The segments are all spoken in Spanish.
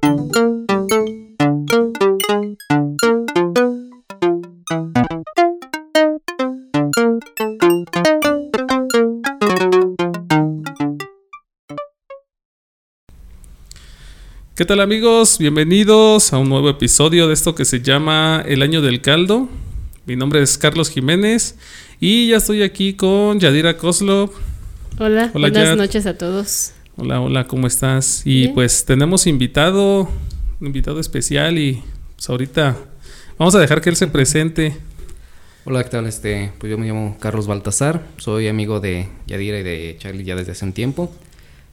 ¿Qué tal amigos? Bienvenidos a un nuevo episodio de esto que se llama El Año del Caldo. Mi nombre es Carlos Jiménez y ya estoy aquí con Yadira Koslov. Hola, Hola, buenas Yad. noches a todos. Hola, hola, ¿cómo estás? Y Bien. pues tenemos invitado, un invitado especial y pues ahorita vamos a dejar que él se presente. Hola, ¿qué tal? Este, pues yo me llamo Carlos Baltasar, soy amigo de Yadira y de Charlie ya desde hace un tiempo.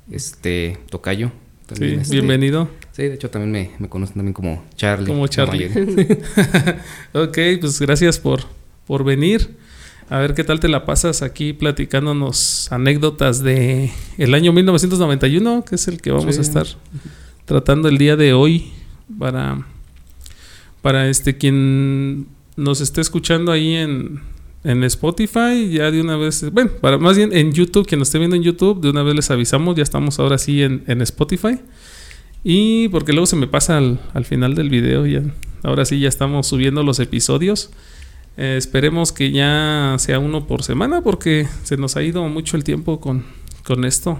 Este, Tocayo. Sí, también, este, bienvenido. Sí, de hecho también me, me conocen también como Charlie. Como Charlie. ok, pues gracias por, por venir. A ver qué tal te la pasas aquí platicándonos anécdotas de el año 1991, que es el que vamos Sí. a estar tratando el día de hoy para para este quien nos esté escuchando ahí en, en Spotify, ya de una vez, bueno, para más bien en YouTube, quien nos esté viendo en YouTube, de una vez les avisamos, ya estamos ahora sí en, en Spotify. Y porque luego se me pasa al, al final del video, ya, ahora sí ya estamos subiendo los episodios. Eh, esperemos que ya sea uno por semana porque se nos ha ido mucho el tiempo con, con esto.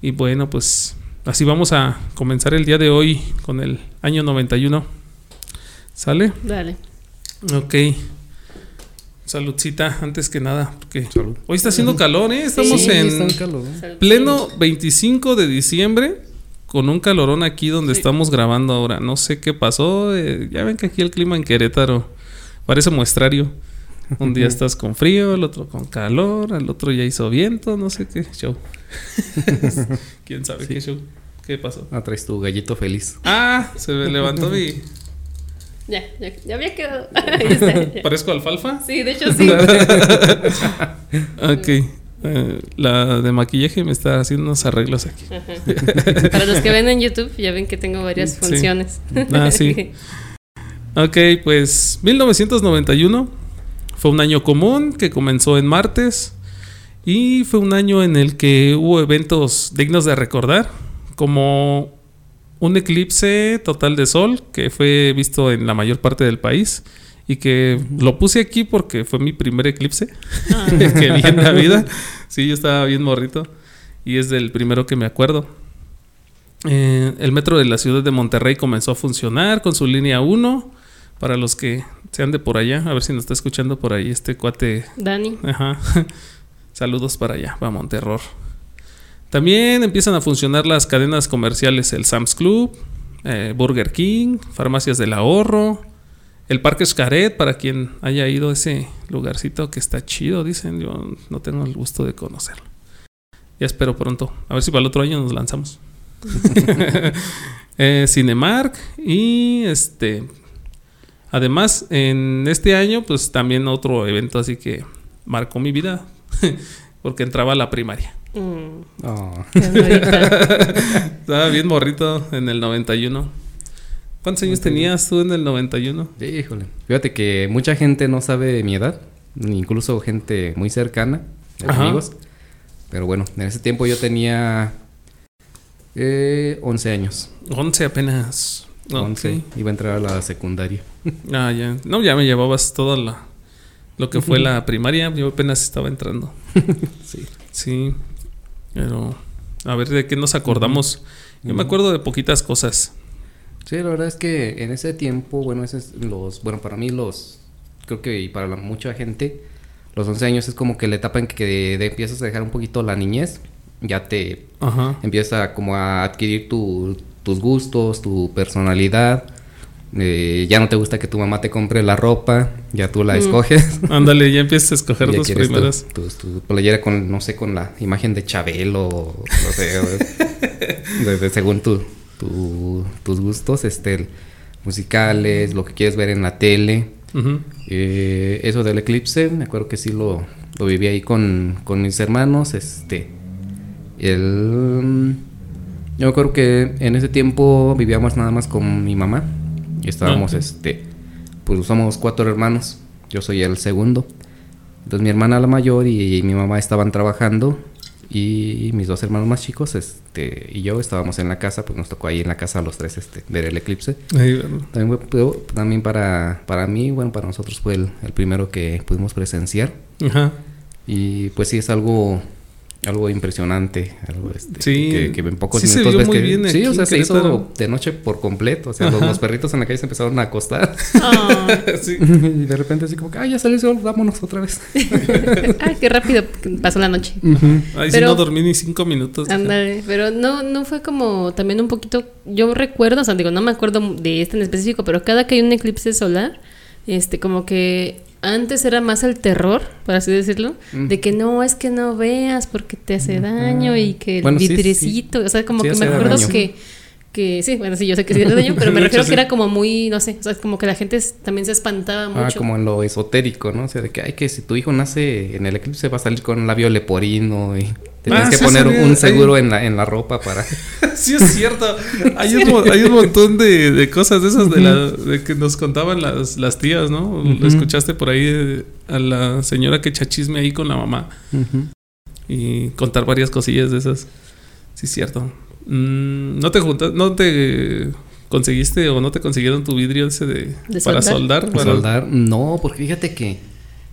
Y bueno, pues así vamos a comenzar el día de hoy con el año 91. ¿Sale? Dale. Ok. Saludcita, antes que nada, porque Salud. hoy está haciendo calor, ¿eh? Estamos Sí, en está calor, ¿eh? Pleno 25 de diciembre con un calorón aquí donde Sí. estamos grabando ahora. No sé qué pasó. eh, ya ven que aquí el clima en Querétaro parece muestrario. Un día estás con frío, el otro con calor, el otro ya hizo viento, no sé qué show. ¿Quién sabe qué show? ¿Qué pasó? Ah, traes tu gallito feliz. Ah, se me levantó mi... Ya, ya, ya había quedado. ¿Parezco alfalfa? Sí, de hecho sí. Ok. eh, la de maquillaje me está haciendo unos arreglos aquí. Ajá. Para los que ven en YouTube, ya ven que tengo varias Sí. funciones. Ah, sí. Ok, pues 1991 fue un año común que comenzó en martes y fue un año en el que hubo eventos dignos de recordar, como un eclipse total de sol que fue visto en la mayor parte del país y que lo puse aquí porque fue mi primer eclipse Ah, que vi en la vida. Sí, yo estaba bien morrito y es del primero que me acuerdo. Eh, el metro de la ciudad de Monterrey comenzó a funcionar con su línea 1. Para los que sean de por allá, a ver si nos está escuchando por ahí este cuate. Dani. Ajá. Saludos para allá, para Monterror. También empiezan a funcionar las cadenas comerciales, el Sam's Club, eh, Burger King, Farmacias del Ahorro, el Parque Xcaret, para quien haya ido a ese lugarcito que está chido, dicen. Yo no tengo el gusto de conocerlo. Ya espero pronto. A ver si para el otro año nos lanzamos. Eh, Cinemark y este. Además, en este año, pues también otro evento así que marcó mi vida. Porque entraba a la primaria. Mm, bonita. Estaba bien morrito en el 91. ¿Cuántos años tenías tú en el 91? sí, híjole. Fíjate que mucha gente no sabe mi edad, incluso gente muy cercana, de amigos. Pero bueno, en ese tiempo yo tenía eh, 11 años. 11 apenas. Ok. 11. Iba a entrar a la secundaria. Ah, ya. No, ya me llevabas toda la. Lo que fue la primaria. Yo apenas estaba entrando. Sí. Sí. Pero. A ver de qué nos acordamos. Yo me acuerdo de poquitas cosas. Sí, la verdad es que en ese tiempo, bueno, ese es los, bueno, para mí los, creo que y para la- mucha gente, los 11 años es como que la etapa en que de- de empiezas a dejar un poquito la niñez, ya te Ajá. empieza como a adquirir tu- tus gustos, tu personalidad, eh, ya no te gusta que tu mamá te compre la ropa, ya tú la Mm. escoges. Ándale, ya empiezas a escoger Ya tus quieres tu- primeras. Tu, tu playera con, no sé, con la imagen de Chabelo, o no sé, o- de- de- según tu, tu- tus gustos, este, musicales, lo que quieres ver en la tele. Eh, eso del eclipse, me acuerdo que sí lo, lo viví ahí con, con mis hermanos, este, el... Yo me acuerdo que en ese tiempo vivíamos nada más con mi mamá y estábamos, Ah, este, pues somos cuatro hermanos, yo soy el segundo. Entonces mi hermana la mayor y, mi mamá estaban trabajando Y mis dos hermanos más chicos este, y yo estábamos en la casa, pues nos tocó ahí en la casa los tres este, ver el eclipse. Ahí. También, fue- también para, para mí, bueno, para nosotros fue el, el primero que pudimos presenciar. Ajá. Y pues sí, es algo algo impresionante, algo este, Sí. que, que en pocos Sí se minutos vio ves muy que bien sí, aquí o sea, se hizo de noche por completo, o sea, los, perritos en la calle se empezaron a acostar Ah. Sí. y de repente así como que, ah, ya salió el sol, vámonos otra vez. Ay, qué rápido pasó la noche. Ahí sí Pero- no dormí ni cinco minutos. Ándale, pero no, no fue como también un poquito, yo recuerdo, o sea, digo, no me acuerdo de este en específico, pero cada que hay un eclipse solar, este, como que antes era más el terror, por así decirlo, Mm. de que no, es que no veas porque te hace daño y que el Bueno, sí, sí. vitrecito, o sea, como Sí, que me acuerdo daño. que, que, sí, bueno, sí, yo sé que sí hace daño, pero me refiero hecho, que sí. era como muy, no sé, o sea, como que la gente es- también se espantaba Ah, mucho. como en lo esotérico, ¿no? O sea, de que, ay, que si tu hijo nace en el eclipse va a salir con un labio leporino y tienes Ah, que sí, poner un seguro hay- en la, en la ropa para... Sí, es cierto. Hay un, hay un montón de, de cosas de esas de, la, de que nos contaban las, las tías, ¿no? Lo Ujú. escuchaste por ahí eh, a la señora que echa chisme ahí con la mamá y contar varias cosillas de esas. Sí, es cierto. Mm, ¿No te juntas, no te conseguiste o no te consiguieron tu vidrio ese de, ¿De para soldar? soldar? Para soldar, no, porque fíjate que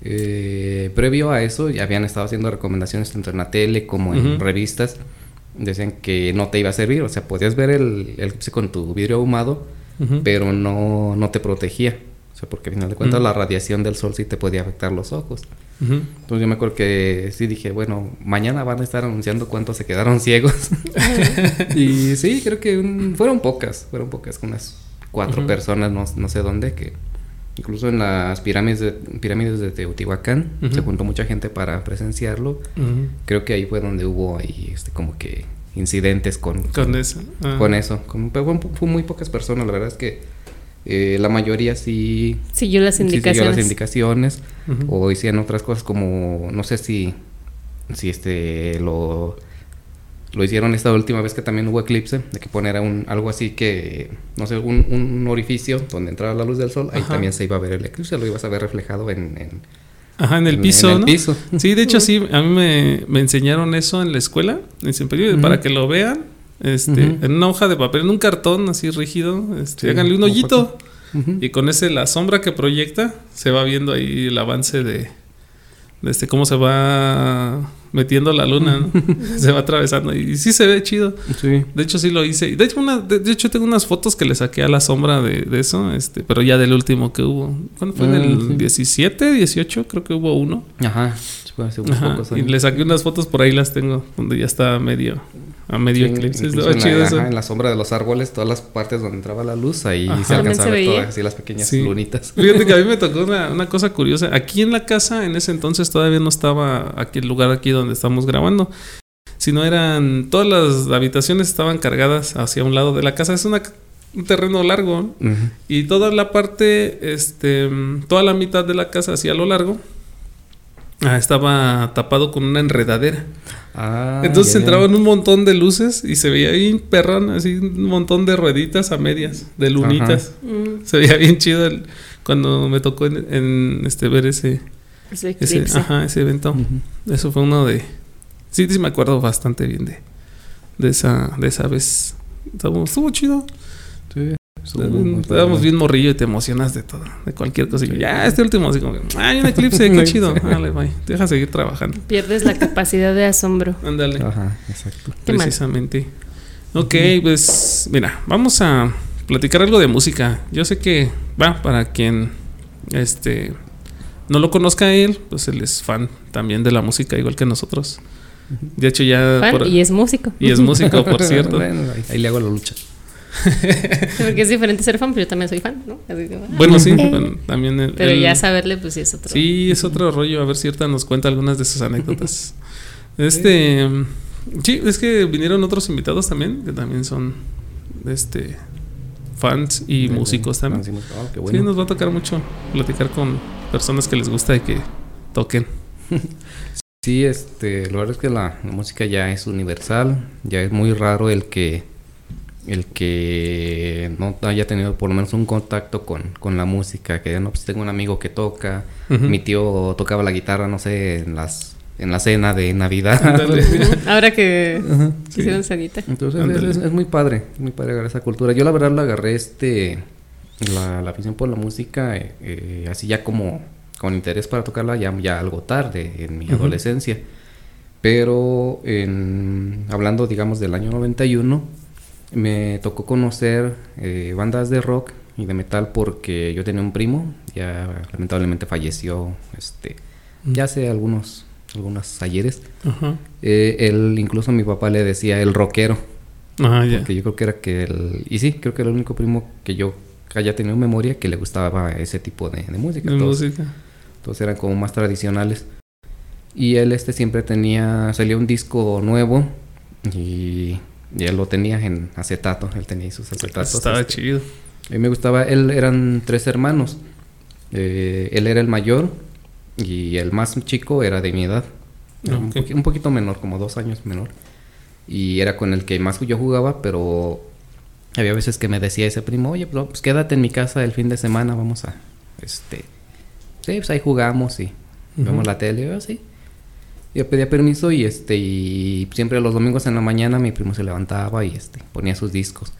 eh, previo a eso ya habían estado haciendo recomendaciones tanto en la tele como en revistas. Decían que no te iba a servir, o sea, podías ver el, el con tu vidrio ahumado, pero no, no te protegía. O sea, porque al final de cuentas la radiación del sol sí te podía afectar los ojos. Entonces yo me acuerdo que sí dije, bueno, mañana van a estar anunciando cuántos se quedaron ciegos. y sí, creo que un- fueron pocas, fueron pocas, unas cuatro personas, no, no sé dónde, que incluso en las pirámides de, pirámides de Teotihuacán se juntó mucha gente para presenciarlo. Creo que ahí fue donde hubo ahí este como que incidentes con, Con eso. Ah. con eso. Con- pero fue, fue muy pocas personas, la verdad es que eh, la mayoría sí, Siguió las sí siguió indicaciones. las indicaciones o hicieron otras cosas como no sé si si este lo lo hicieron esta última vez que también hubo eclipse de que poner un algo así que no sé un, un orificio donde entraba la luz del sol ahí Ajá. también se iba a ver el eclipse lo ibas a ver reflejado en, en- Ajá, en el en- piso, en el ¿no? piso. Sí, de hecho sí, a mí me, me enseñaron eso en la escuela, en Semperio, Ujú. para que lo vean, este, en una hoja de papel, en un cartón así rígido, este, Sí, háganle un hoyito y con ese la sombra que proyecta se va viendo ahí el avance de, de este cómo se va metiendo la luna, ¿no? se va atravesando y sí se ve chido. Sí. De hecho, sí lo hice. De hecho, una, de, de hecho, tengo unas fotos que le saqué a la sombra de, de eso, este, pero ya del último que hubo. ¿Cuándo fue? ¿En Ah, el sí. 17, 18? Creo que hubo uno. Ajá. hace unos Ajá, pocos Y le saqué unas fotos por ahí, las tengo, donde ya está medio, a medio Sí, eclipse. Estaba en, chido la, eso. ajá, en la sombra de los árboles, todas las partes donde entraba la luz, ahí Ajá. se alcanza a También ver se todas así las pequeñas Sí. lunitas. Fíjate que a mí me tocó una, una cosa curiosa. Aquí en la casa, en ese entonces todavía no estaba aquí el lugar aquí donde estamos grabando. Sino eran, todas las habitaciones estaban cargadas hacia un lado de la casa. Es una, un terreno largo. Y toda la parte, este, toda la mitad de la casa hacia lo largo, ah, estaba tapado con una enredadera. Ah, Entonces entraban un montón de luces y se veía bien perrón, así un montón de rueditas a medias, de lunitas. Mm, Se veía bien chido el- cuando me tocó en, en, este ver ese, ese ajá, ese evento. Eso fue uno de sí, sí me acuerdo bastante bien de, de esa, de esa vez. Estuvo, estuvo chido. Sí, Estábamos bien morrillo y te emocionas de todo, de cualquier cosa. Y yo, ya, este último, así como, que, ay, un eclipse, qué chido. Dale, bye. Deja seguir trabajando. Pierdes la capacidad de asombro. Ándale. Ajá, exacto. Precisamente. Ok, pues mira, vamos a platicar algo de música. Yo sé que va para quien este no lo conozca a él, pues él es fan también de la música igual que nosotros. De hecho ya Fan, por- y es músico. y es músico, por cierto. Bueno, ahí, ahí le hago la lucha. Porque es diferente ser fan, pero yo también soy fan, ¿no? Así que, ah. Bueno, sí, bueno, también Pero ya saberle, pues sí es otro. Sí, es otro rollo. A ver si ahorita nos cuenta algunas de sus anécdotas. Este. Sí, es que vinieron otros invitados también, que también son este fans y músicos también. ah, sí, ah, qué Sí, bueno. nos va a tocar mucho platicar con personas que les gusta y que toquen. Sí, este, lo verdad es que la, la música ya es universal, ya es muy raro el que el que no haya tenido por lo menos un contacto con, con la música, que no, pues tengo un amigo que toca, mi tío tocaba la guitarra, no sé, en las en la cena de Navidad. Ahora que sí. hicieron sanita. Entonces Ándale. es, es muy padre, muy padre agarrar esa cultura. Yo la verdad la agarré este la, la afición por la música eh, eh, así ya como con interés para tocarla ya, ya algo tarde en mi adolescencia. Pero en, hablando digamos del año 91 me tocó conocer eh, bandas de rock y de metal porque yo tenía un primo, ya lamentablemente falleció este ya hace algunos algunos ayeres. Ajá. Eh, él, incluso mi papá le decía el rockero. Ah, ya. Porque yo creo que era que el... Y sí, creo que era el único primo que yo haya tenido en memoria que le gustaba ese tipo de, de música. De todos, música. todos eran como más tradicionales. Y él este siempre tenía... Salía un disco nuevo y, y él lo tenía en acetato. Él tenía sus acetatos. Estaba este. chido. A mí me gustaba... Él eran tres hermanos. Eh, él era el mayor y el más chico era de mi edad. Era un, un poquito menor, como dos años menor. Y era con el que más yo jugaba, pero había veces que me decía ese primo, oye, bro, pues quédate en mi casa el fin de semana, vamos a, este, sí, pues ahí jugamos y Ujú. vemos la tele, y yo así. Yo pedía permiso y este, y siempre los domingos en la mañana mi primo se levantaba y este, ponía sus discos.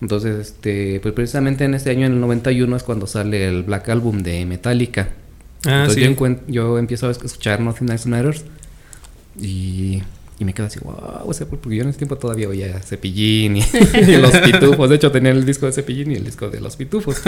Entonces, este, pues precisamente en ese año, en el 91, es cuando sale el Black Album de Metallica. Ah, Entonces sí. yo, yo empiezo a escuchar Nothing Else Matters y, y me quedo así, wow, o sea, porque yo en ese tiempo todavía oía Cepillín y, y los pitufos. De hecho, tenía el disco de Cepillín y el disco de los pitufos.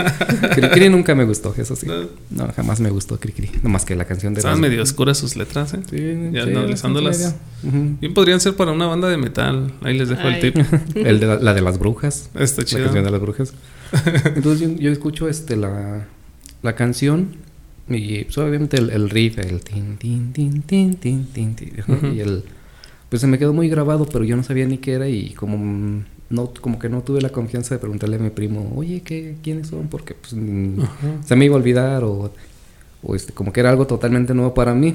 Cricri nunca me gustó, eso sí. No. No, jamás me gustó Cricri. No más que la canción de Estaban medio oscuras sus letras, ¿eh? Sí, Ya sí, analizándolas. Bien podrían ser para una banda de metal. Ahí les dejo el tip. El de la, la de las brujas. Está La chido. canción de las brujas. Entonces yo, yo escucho este la, la canción y pues, obviamente el, el riff, el tin tin tin tin tin tin, tin, y el pues se me quedó muy grabado, pero yo no sabía ni qué era y como no como que no tuve la confianza de preguntarle a mi primo, "Oye, ¿qué quiénes son?" porque pues Ajá. se me iba a olvidar o, o, este como que era algo totalmente nuevo para mí.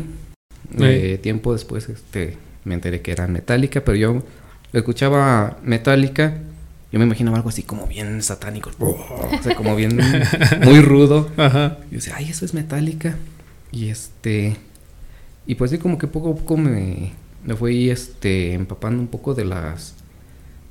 Eh, tiempo después este me enteré que era Metallica, pero yo escuchaba Metallica, yo me imaginaba algo así como bien satánico, o sea, como bien muy rudo. Ajá. Y yo decía, "Ay, eso es Metallica." Y este y pues sí como que poco a poco me me fui este empapando un poco de las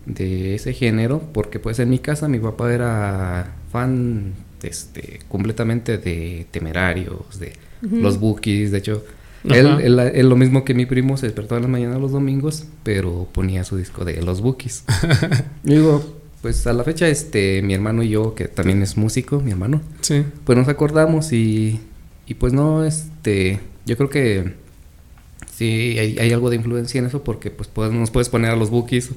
de ese género porque pues en mi casa mi papá era fan este completamente de temerarios de los bookies de hecho él, él, él lo mismo que mi primo se despertaba en la mañana los domingos pero ponía su disco de los bookies. Digo pues a la fecha este mi hermano y yo que también es músico mi hermano Sí. pues nos acordamos y, y pues no, este, yo creo que sí hay, hay algo de influencia en eso porque pues puedes- nos puedes poner a los bookies,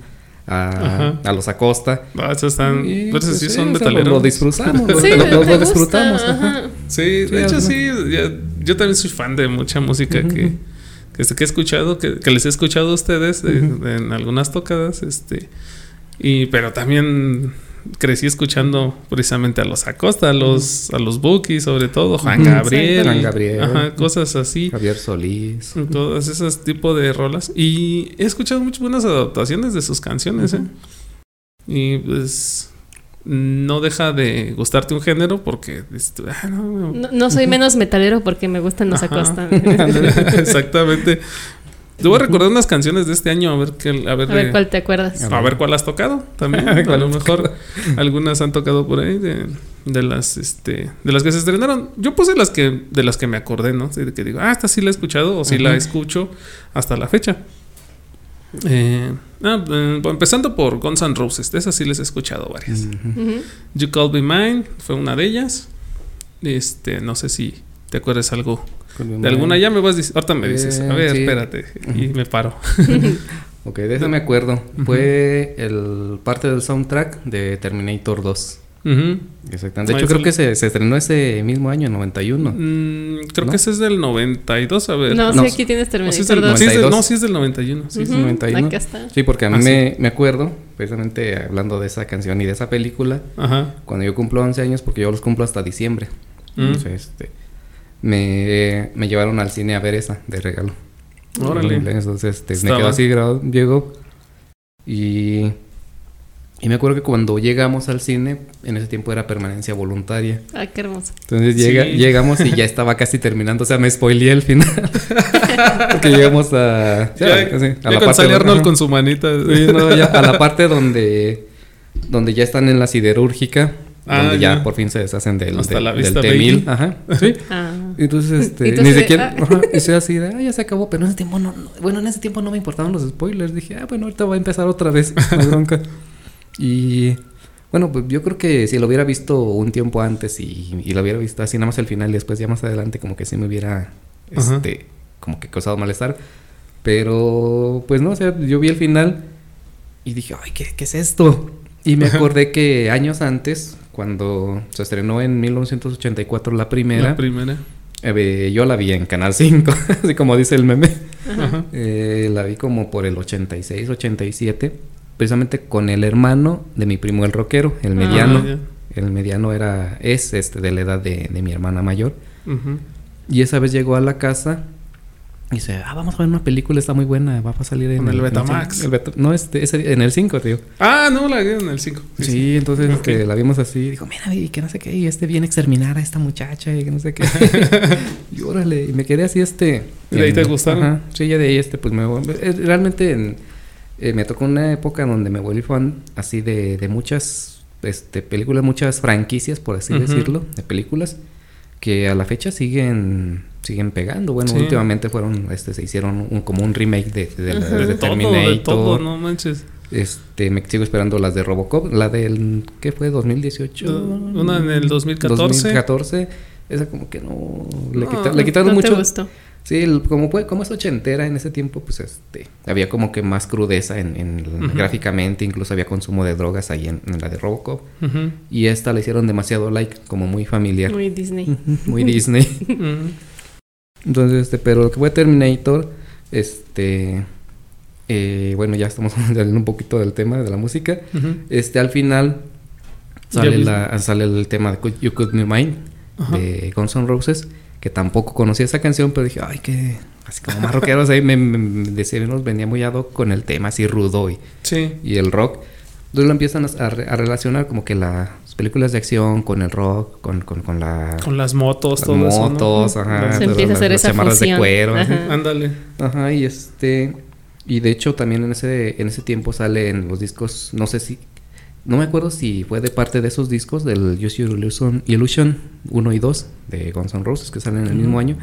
a, a los Acosta. Ah, esos están. y, Pero pues, sí son metaleros. Lo, lo disfrutamos, lo, Sí, lo- lo gusta, disfrutamos. ajá. ajá. Sí, de Sí, hecho sí. ya- yo también soy fan de mucha música que, que, este, que he escuchado, que, que les he escuchado a ustedes de- de- en algunas tocadas. este y Pero también crecí escuchando precisamente a los Acosta, a los, a los sobre todo, Juan. Gabriel. Juan Gabriel. Ajá, cosas así. Javier Solís. Todas esas tipos de rolas. Y he escuchado muchas buenas adaptaciones de sus canciones, ¿eh? Y pues no deja de gustarte un género porque "Ah, no, No, no soy menos metalero porque me gustan los. Acosta. Exactamente. Te voy a recordar unas canciones de este año, a ver qué, a ver, A ver cuál te acuerdas. a ver cuál has tocado también. a lo mejor algunas han tocado por ahí de, de las este de las que se estrenaron. Yo puse las que de las que me acordé, ¿no? De que digo, ah, esta sí la he escuchado o sí la escucho hasta la fecha. Eh, ah, eh, empezando por Guns N' Roses, de esas sí les he escuchado varias. You Call Me Mine fue una de ellas. Este, no sé si te acuerdas algo de alguna. Ya me vas diciendo, ahorita me dices, a ver, sí. espérate, y me paro. Ok, de eso me acuerdo. Ujú. Fue el parte del soundtrack de Terminator 2. Ujú. Exactamente. De hecho, creo que se, se estrenó ese mismo año, en 91. Mm, creo ¿No? que ese es del 92, a ver. No, No, sí, aquí tienes O sí es Terminator del, 2. sí es del- 92. no, sí es del 91. Sí, es sí. Ujú, 91. Acá está. Sí, porque a mí Ah, sí. me, me acuerdo, precisamente hablando de esa canción y de esa película, Ajá. cuando yo cumplo 11 años, porque yo los cumplo hasta diciembre. Mm. Entonces, este, me, me llevaron al cine a ver esa de regalo. Órale. Entonces, este, me quedó así grabado, llegó. Y, Y me acuerdo que cuando llegamos al cine, en ese tiempo era permanencia voluntaria. Ah, qué hermoso. Entonces llega, Sí. llegamos y ya estaba casi terminando. O sea, me spoileé el final. Porque llegamos a. sí, Ya, sí, ya a la cuando parte Arnold con su manita. Sí, no, ya a la parte donde. Donde ya están en la siderúrgica. Ah, donde ya. ya. por fin se deshacen del, Hasta del, la del vista, T-1000. baby. Ajá. Sí. Ah. Entonces, este, Y tú ni de, siquiera, ah. ajá, y soy así de, ah, ya se acabó, pero en ese tiempo no, no- bueno, en ese tiempo no me importaban los spoilers, dije, ah, bueno, ahorita va a empezar otra vez la bronca. y, bueno, pues yo creo que si lo hubiera visto un tiempo antes y, y lo hubiera visto así nada más al final y después ya más adelante, como que sí me hubiera, Ajá. este, como que causado malestar. Pero, pues no, o sea, yo vi el final y dije, ay, ¿qué, qué es esto? Y me Ajá. acordé que años antes, cuando se estrenó en 1984 la primera, La primera. eh, yo la vi en Canal 5, así como dice el meme. Ajá. Eh, la vi como por el 86, 87, precisamente con el hermano de mi primo el rockero, el mediano. Ah, el mediano era, es este, de la edad de, de mi hermana mayor. Y esa vez llegó a la casa y dice, ah, vamos a ver una película, está muy buena, va a salir en el en Betamax. el Beta- no, este, ese- en el 5, tío. Ah, no, la vi en el 5. Sí, entonces Ok. este, la vimos así. Dijo, mira, y que no sé qué, y este viene a exterminar a esta muchacha, y que no sé qué. y órale, y me quedé así, este. ¿Y de ahí en- te gustaron? Ajá, sí, ya de ahí, este, pues me. eh, Realmente en- eh, me tocó una época donde me volví fan así de, de muchas este, películas, muchas franquicias, por así decirlo, de películas que a la fecha siguen siguen pegando. Bueno, Sí. últimamente fueron, este, se hicieron un, como un remake de, de, de De todo, Terminator. de todo, no manches. Este, me sigo esperando las de Robocop, la del ¿qué fue? 2018. Una en el 2014. 2014. Esa como que no le, No, quita- le quitaron ¿No te mucho. gustó? Sí, el- como fue, como es ochentera en ese tiempo, pues este, había como que más crudeza en, en- gráficamente, incluso había consumo de drogas ahí en, en la de Robocop. Ujú. Y esta la hicieron demasiado like, como muy familiar. Muy Disney. Muy Disney. Entonces, este, pero lo que fue Terminator, este, eh, bueno, ya estamos saliendo un poquito del tema de la música. Este, al final sale, la, sale el tema de You Could Mine Ajá. de Guns N' Roses, que tampoco conocía esa canción, pero dije, ay, que así como más rockeros ahí, me, me, me nos venía muy ad hoc con el tema así rudo y, Sí. y el rock. Entonces lo empiezan a, a re- a relacionar como que las películas de acción con el rock, con, con, con la... Con las motos, las todo eso. ¿no? motos, ajá, Las- Se empieza a las- hacer las esa chamarras de cuero. Ajá. Ándale. Ajá, y este. Y de hecho, también en ese, en ese tiempo salen los discos. No sé si. No me acuerdo si fue de parte de esos discos del Use Your Illusion, Illusion 1 y 2 de Guns N' Roses que salen en el mismo año.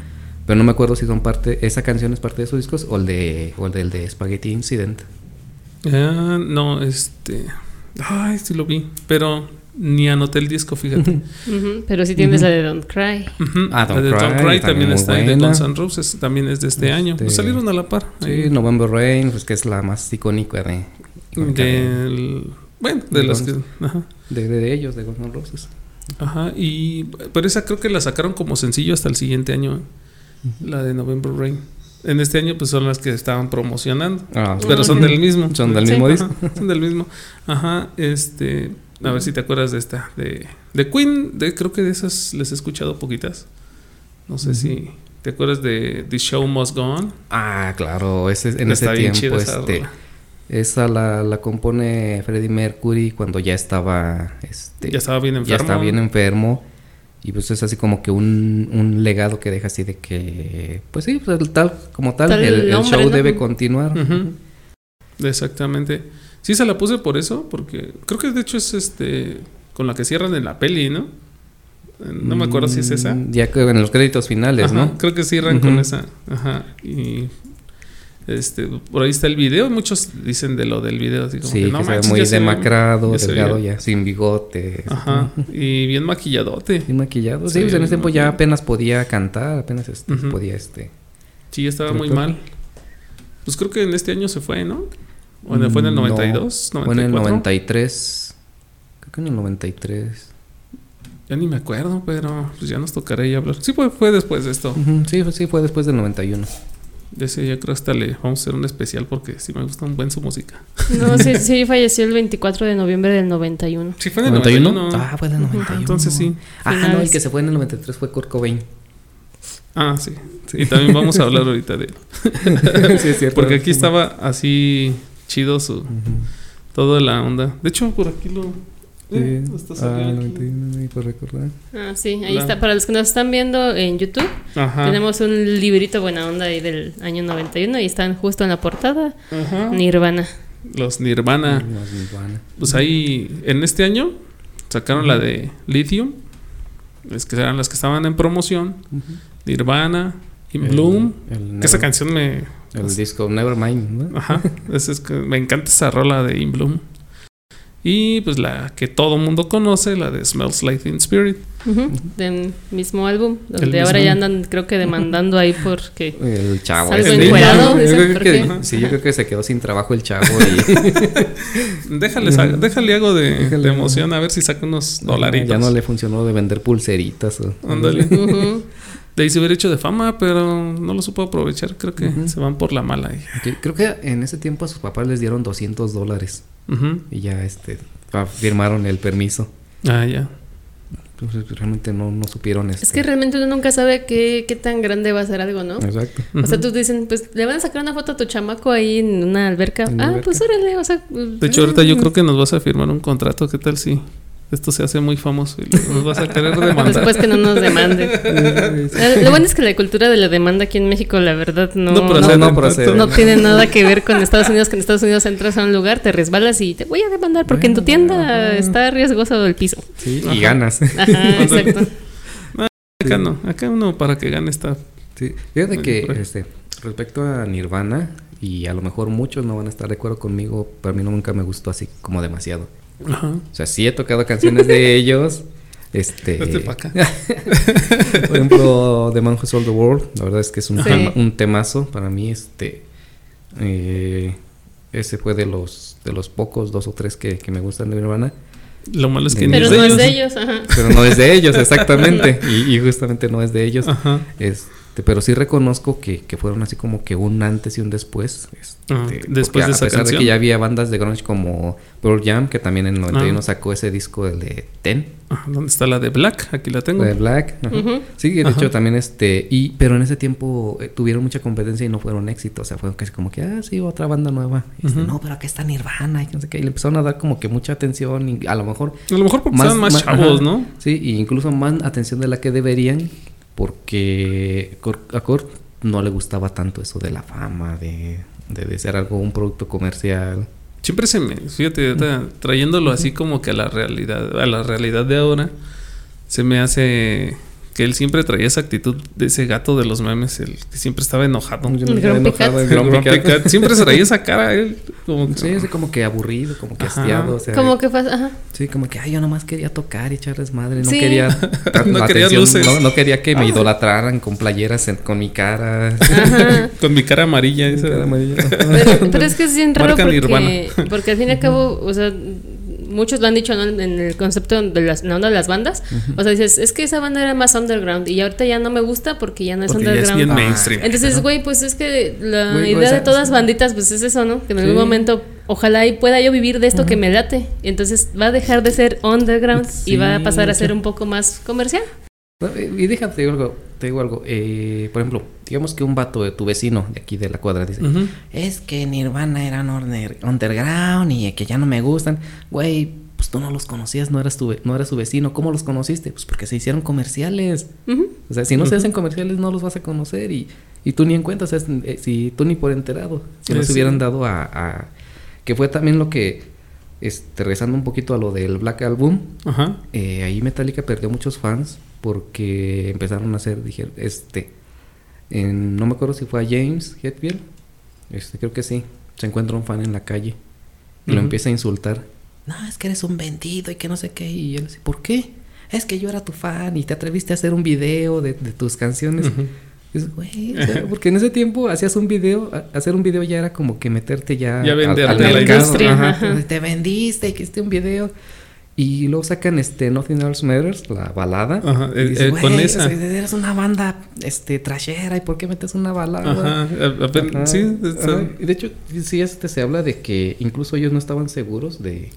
Pero no me acuerdo si son parte. Esa canción es parte de esos discos o el de. O el del de Spaghetti Incident. Ah, no, este. Ay, sí lo vi. Pero ni anoté el disco, fíjate. Pero sí tienes Ujú. la de Don't Cry. Ujú. Ah, La Don't de Don't Cry, Cry también está ahí de buena. Guns N' Roses. También es de este, año. Este- Pues salieron a la par. Sí, ahí. November Rain, pues que es la más icónica de. Del. Bueno, de De las que. Ajá. De, de, de ellos, de Guns N' Roses. Ajá. Y. Pero esa creo que la sacaron como sencillo hasta el siguiente año. La de November Rain. En este año, pues son las que estaban promocionando. Ah, Pero son del mismo. Son del Sí. mismo Ajá, disco. son del mismo. Ajá, este. A ver si te acuerdas de esta. De, de Queen, de, creo que de esas les he escuchado poquitas. No sé si te acuerdas de The Show Must Go On. Ah, claro, ese, en Está ese bien tiempo, esa este. Esa la, la compone Freddie Mercury cuando ya estaba, este, Ya estaba bien enfermo. ya estaba bien enfermo. Y pues es así como que un, un legado que deja así de que, pues sí, pues, el tal como tal, Tal el, show ¿no? debe continuar. Exactamente. Sí se la puse por eso, porque creo que de hecho es este con la que cierran en la peli, ¿no? No me acuerdo si es esa. Mm, Ya que en los créditos finales, Ajá, ¿no? Creo que cierran con esa. Ajá. Y este, por ahí está el video. Muchos dicen de lo del video. Así como Sí, que, que, no ve manches, muy demacrado, ya delgado ya, sin bigote. Ajá. Y bien maquilladote. Bien maquillado. Sí, Sí, pues en ese tiempo ya apenas podía cantar, apenas este, podía este. Sí, estaba muy que- mal. Pues creo que en este año se fue, ¿no? ¿O en- fue en el Mm, no. 92? Fue en el 94? 93. Creo que en el 93. Ya ni me acuerdo, pero pues ya nos tocará ahí hablar. Sí, fue, fue después de esto. Sí, fue- sí, fue después del 91. De ese yo creo hasta le vamos a hacer un especial porque sí me gusta un buen su música. No, sí, sí, falleció el 24 de noviembre del 91. Sí, fue en el 91. 91. Ah, fue del Ujú. 91. Entonces sí. Ah, no, el que se fue en el 93 fue Kurt Cobain. Ah, sí. Y también vamos a hablar ahorita de él. sí, es cierto. Porque aquí estaba así chido su... Ujú. Toda la onda. De hecho, por aquí lo. Sí. eh, Ah, saliendo aquí. 91, por recordar. Ah, sí, ahí La- está. Para los que nos están viendo en YouTube, Ajá. tenemos un librito buena onda ahí del año 91 y están justo en la portada. Ajá. Nirvana. Los Nirvana. Más Nirvana. Pues ahí, en este año, sacaron la de Lithium. Es que eran las que estaban en promoción. Nirvana, In El- Bloom. el Que esa canción me. El disco Nevermind, ¿no? Ajá. es, es que me encanta esa rola de In Bloom. Y pues la que todo mundo conoce, la de Smells Like Teen Spirit. Del mismo álbum, donde El ahora mismo. ya andan, creo que demandando ahí porque. El chavo. Ese. encuerado, Yo dice, creo ¿por que-? Sí, yo creo que se quedó sin trabajo el chavo y Déjale, déjale algo de, Déjale. de emoción a ver si saca unos dolaritos. ya no le funcionó de vender pulseritas. o- Ándale. De ahí se hubiera hecho de fama, pero no lo supo aprovechar. Creo que se van por la mala. ahí. Creo que en ese tiempo a sus papás les dieron 200 dólares Ujú. y ya este firmaron el permiso. Ah, ya. Entonces realmente no, no supieron este. Es que realmente uno nunca sabe qué, qué tan grande va a ser algo, ¿no? Exacto. O sea, tú dicen, pues le van a sacar una foto a tu chamaco ahí en una alberca. En ah, alberca. pues órale, o sea. pues, De hecho, ahorita yo creo que nos vas a firmar un contrato. ¿Qué tal si esto se hace muy famoso y nos vas a querer demandar? Después que no nos demanden. Eh, Lo bueno es que la cultura de la demanda aquí en México, la verdad, no, No, pero no, hacer no tanto- procede. no tiene nada que ver con Estados Unidos, que en Estados Unidos entras a un lugar, te resbalas y te voy a demandar porque en tu tienda está riesgoso el piso. Sí, Ajá. y ganas. Ajá, exacto. Acá no. Acá uno para que gane está. Sí. Fíjate que este, respecto a Nirvana, y a lo mejor muchos no van a estar de acuerdo conmigo, pero a mí nunca me gustó así como demasiado. Ajá. O sea, sí he tocado canciones de ellos. Este. Acá. Por ejemplo, The Man Who Sold the World. La verdad es que es un, tema- un temazo para mí. Este. eh, ese fue de los de los pocos, dos o tres que, que me gustan de Nirvana. Lo malo es que Pero es no es ellos. de ellos, ajá. Pero no es de ellos, exactamente. y, y justamente no es de ellos. Ajá. Este, pero sí reconozco que, que fueron así como que un antes y un después. Este, Ah, después de a esa pesar de canción. que ya había bandas de grunge como Pearl Jam, que también en el 91 Ah. sacó ese disco el de Ten, Ajá, ¿Dónde está la de Black? Aquí la tengo. de Black. ajá. Ujú. Sí, de Ajá. hecho también este y pero en ese tiempo eh, tuvieron mucha competencia y no fueron éxitos, o sea, fue casi como que ah, sí, otra banda nueva. Y este, Ujú. no, pero acá está Nirvana y no sé qué, y le empezaron a dar como que mucha atención y a lo mejor A lo mejor porque Más- estaban más, más- chavos, ajá. ¿no? Sí, y incluso más atención de la que deberían, porque a Kurt no le gustaba tanto eso de la fama, de, de, de ser algo, un producto comercial. Siempre se me, fíjate, trayéndolo así como que a la realidad, a la realidad de ahora, se me hace que él siempre traía esa actitud de ese gato de los memes, el que siempre estaba enojado. Yo El Grumpy Cat. el Grumpy Grumpy Cat. Cat, Siempre se traía esa cara él. Como que- Sí, como que aburrido, como que Ajá. hastiado, o sea, Como que pasa, ajá. sí, como que ay, yo nomás quería tocar y echarles madre, no Sí. quería No la quería atención, luces. No, no quería que me Ah. idolatraran con playeras en- con mi cara. Ajá. Con mi cara amarilla. esa. Cara amarilla. Pero, pero es que es bien raro Marca porque, porque al fin y al cabo, o sea, muchos lo han dicho ¿no? en el concepto de las, en la onda de las bandas. O sea, dices, es que esa banda era más underground y ahorita ya no me gusta porque ya no es Porque ya es underground. bien mainstream. Entonces, güey, pues es que la idea de todas banditas, pues es eso, ¿no? Que en Sí. algún momento, ojalá y pueda yo vivir de esto que me late. Y entonces va a dejar de ser underground y va a pasar a ser un poco más comercial. Y déjate, te digo algo, te digo algo. eh, por ejemplo, digamos que un vato de tu vecino de aquí de la cuadra dice, es que Nirvana eran under- underground y que ya no me gustan. Güey, pues tú no los conocías, no eras tu, no eras su vecino. ¿Cómo los conociste? Pues porque se hicieron comerciales. O sea, si no se hacen comerciales no los vas a conocer y, y tú ni en cuenta, o sea, es- eh, si tú ni por enterado. Si no Sí, se hubieran dado a, a- Que fue también lo que, este, regresando un poquito a lo del Black Album, Ajá. eh, ahí Metallica perdió muchos fans porque empezaron a hacer, dije, este, en- no me acuerdo si fue a James Hetfield, este, creo que sí, se encuentra un fan en la calle y lo empieza a insultar. No, es que eres un vendido y que no sé qué, y él dice, ¿por qué? Es que yo era tu fan y te atreviste a hacer un video de, de tus canciones. O sea, porque en ese tiempo hacías un video, hacer un video ya era como que meterte ya, Ya al- venderte mercado, ajá. Te vendiste, que hiciste un video. Y luego sacan este Nothing Else Matters, la balada. Ajá, Y eh, dices, eh, con "Güey, esa". eres una banda este trashera, ¿y por qué metes una balada? Ajá. A- a ver, Ajá, Sí, ajá. De hecho, sí, este se habla de que incluso ellos no estaban seguros de.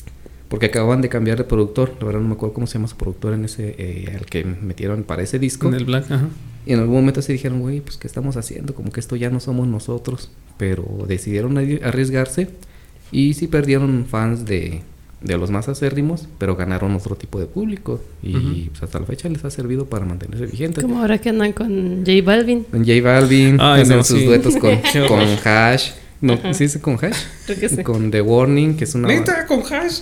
Porque acababan de cambiar de productor. La verdad no me acuerdo cómo se llama su productor en ese. Eh, al que metieron para ese disco. en el Black. Ajá. Y en algún momento se dijeron, güey, pues ¿qué estamos haciendo? Como que esto ya no somos nosotros. Pero decidieron arri- arriesgarse. Y sí perdieron fans de, de los más acérrimos, pero ganaron otro tipo de público. Y pues, hasta la fecha les ha servido para mantenerse vigentes. Como ahora que andan con J Balvin. Con J Balvin, Ay, hacen no, sus sí. duetos con, con Hash. No, Ajá. ¿sí es con Hash? Creo que sí. Con The Warning, que es una... Neta, con hash.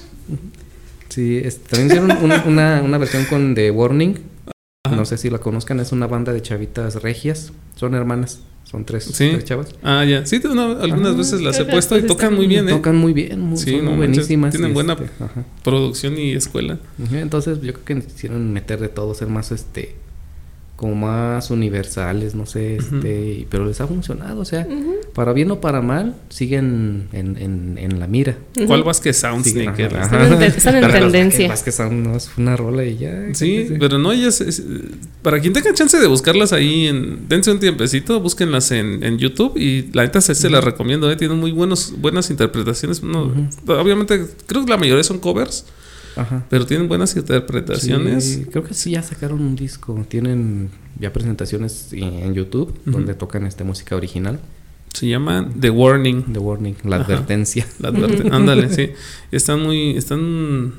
Sí, es- también hicieron una, una, una versión con The Warning. Ajá. No sé si la conozcan, es una banda de chavitas regias. Son hermanas, son tres, Sí. tres chavas. Ah, ya. Sí, una- algunas Ajá. veces las he puesto y tocan muy bien, ¿eh? Tocan muy bien, muy, Sí, son no muy buenísimas. tienen buena- este. Producción y escuela. Entonces yo creo que quisieron meter de todo, ser más este como más universales, no sé, este, y- pero les ha funcionado, o sea, para bien o para mal, siguen en, en, en la mira. ¿Cuál Vázquez Sounds? Siguen, ajá. Están en están tendencia. Vázquez Sound no es una rola y ya. Sí, pero no, ellas. es- para quien tenga chance de buscarlas ahí, en, dense un tiempecito, búsquenlas en, en YouTube y la neta se, se las recomiendo, ¿eh? Tienen muy buenos, buenas interpretaciones. No, Obviamente, creo que la mayoría son covers, Ajá. pero tienen buenas interpretaciones. Sí, creo que sí ya sacaron un disco, tienen ya presentaciones en YouTube donde tocan esta música original, Se llama The Warning. The Warning, la Ajá. advertencia. La Ándale, sí. Están muy. Están